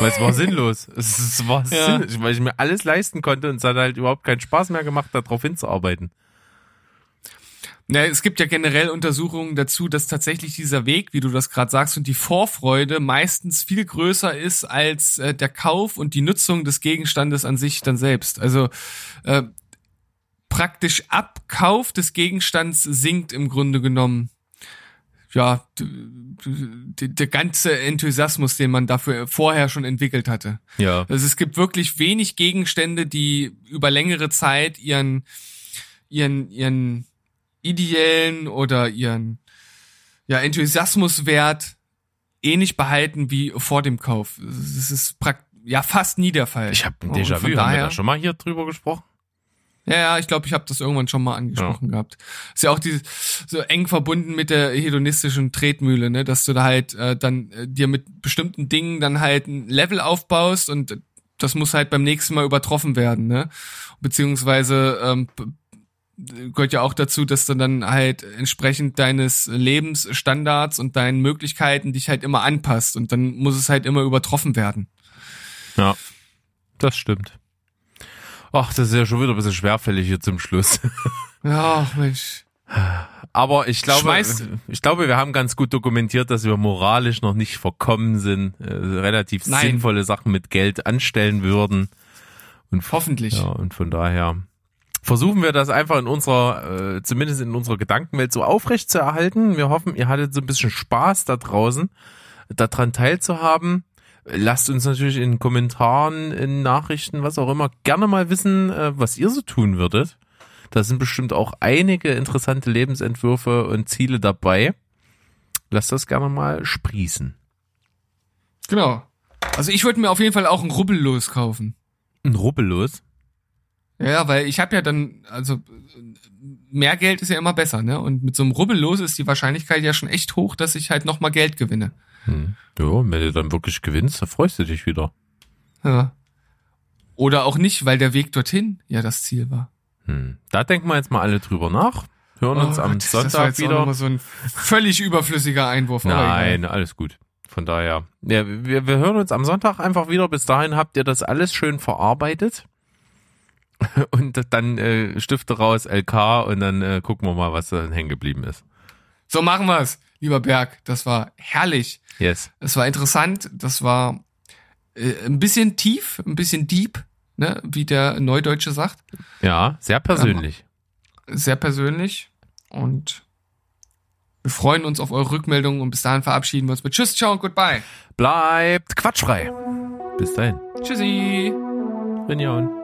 Weil es war sinnlos. *laughs* Es war ja. sinnlos, weil ich mir alles leisten konnte und es hat halt überhaupt keinen Spaß mehr gemacht, darauf hinzuarbeiten. Ja, es gibt ja generell Untersuchungen dazu, dass tatsächlich dieser Weg, wie du das gerade sagst, und die Vorfreude meistens viel größer ist als äh, der Kauf und die Nutzung des Gegenstandes an sich dann selbst. Also äh, praktisch Abkauf des Gegenstands sinkt im Grunde genommen ja, der ganze Enthusiasmus, den man dafür vorher schon entwickelt hatte. Ja. Also es gibt wirklich wenig Gegenstände, die über längere Zeit ihren, ihren, ihren ideellen oder ihren, ja, Enthusiasmuswert ähnlich behalten wie vor dem Kauf. Das ist praktisch, ja, fast nie der Fall. Ich habe ein Déjà-vu, haben wir da schon mal hier drüber gesprochen? Ja, ja, ich glaube, ich habe das irgendwann schon mal angesprochen ja. gehabt. Ist ja auch die, so eng verbunden mit der hedonistischen Tretmühle, ne, dass du da halt äh, dann äh, dir mit bestimmten Dingen dann halt ein Level aufbaust und das muss halt beim nächsten Mal übertroffen werden, ne? Beziehungsweise ähm, gehört ja auch dazu, dass du dann halt entsprechend deines Lebensstandards und deinen Möglichkeiten dich halt immer anpasst und dann muss es halt immer übertroffen werden. Ja, das stimmt. Ach, das ist ja schon wieder ein bisschen schwerfällig hier zum Schluss. *laughs* Ja, Mensch. Aber ich glaube, Schmeiß. ich glaube, wir haben ganz gut dokumentiert, dass wir moralisch noch nicht verkommen sind, äh, relativ Nein. sinnvolle Sachen mit Geld anstellen würden. Und hoffentlich. Ja, und von daher versuchen wir das einfach in unserer, äh, zumindest in unserer Gedankenwelt so aufrecht zu erhalten. Wir hoffen, ihr hattet so ein bisschen Spaß da draußen, daran teilzuhaben. Lasst uns natürlich in Kommentaren, in Nachrichten, was auch immer, gerne mal wissen, äh, was ihr so tun würdet. Da sind bestimmt auch einige interessante Lebensentwürfe und Ziele dabei. Lasst das gerne mal sprießen. Genau. Also ich würde mir auf jeden Fall auch ein Rubbellos kaufen. Ein Rubbellos? Ja, weil ich habe ja dann, also mehr Geld ist ja immer besser, ne? Und mit so einem Rubbellos ist die Wahrscheinlichkeit ja schon echt hoch, dass ich halt nochmal Geld gewinne. Hm. Ja, wenn du dann wirklich gewinnst, dann freust du dich wieder. Ja. Oder auch nicht, weil der Weg dorthin ja das Ziel war. Hm. Da denken wir jetzt mal alle drüber nach. Hören oh uns am Gott, Sonntag das war jetzt wieder. Auch so ein völlig überflüssiger Einwurf. Nein, alles gut. Von daher. Ja, wir, wir hören uns am Sonntag einfach wieder. Bis dahin habt ihr das alles schön verarbeitet. *laughs* Und dann äh, Stifte raus, LK und dann äh, gucken wir mal, was da hängen geblieben ist. So machen wir's, lieber Berg. Das war herrlich. Yes. Es war interessant, das war äh, ein bisschen tief, ein bisschen deep, ne, wie der Neudeutsche sagt. Ja, sehr persönlich. Ähm, sehr persönlich und wir freuen uns auf eure Rückmeldungen und bis dahin verabschieden wir uns mit Tschüss, ciao und goodbye. Bleibt quatschfrei. Bis dahin. Tschüssi. Rinjaun.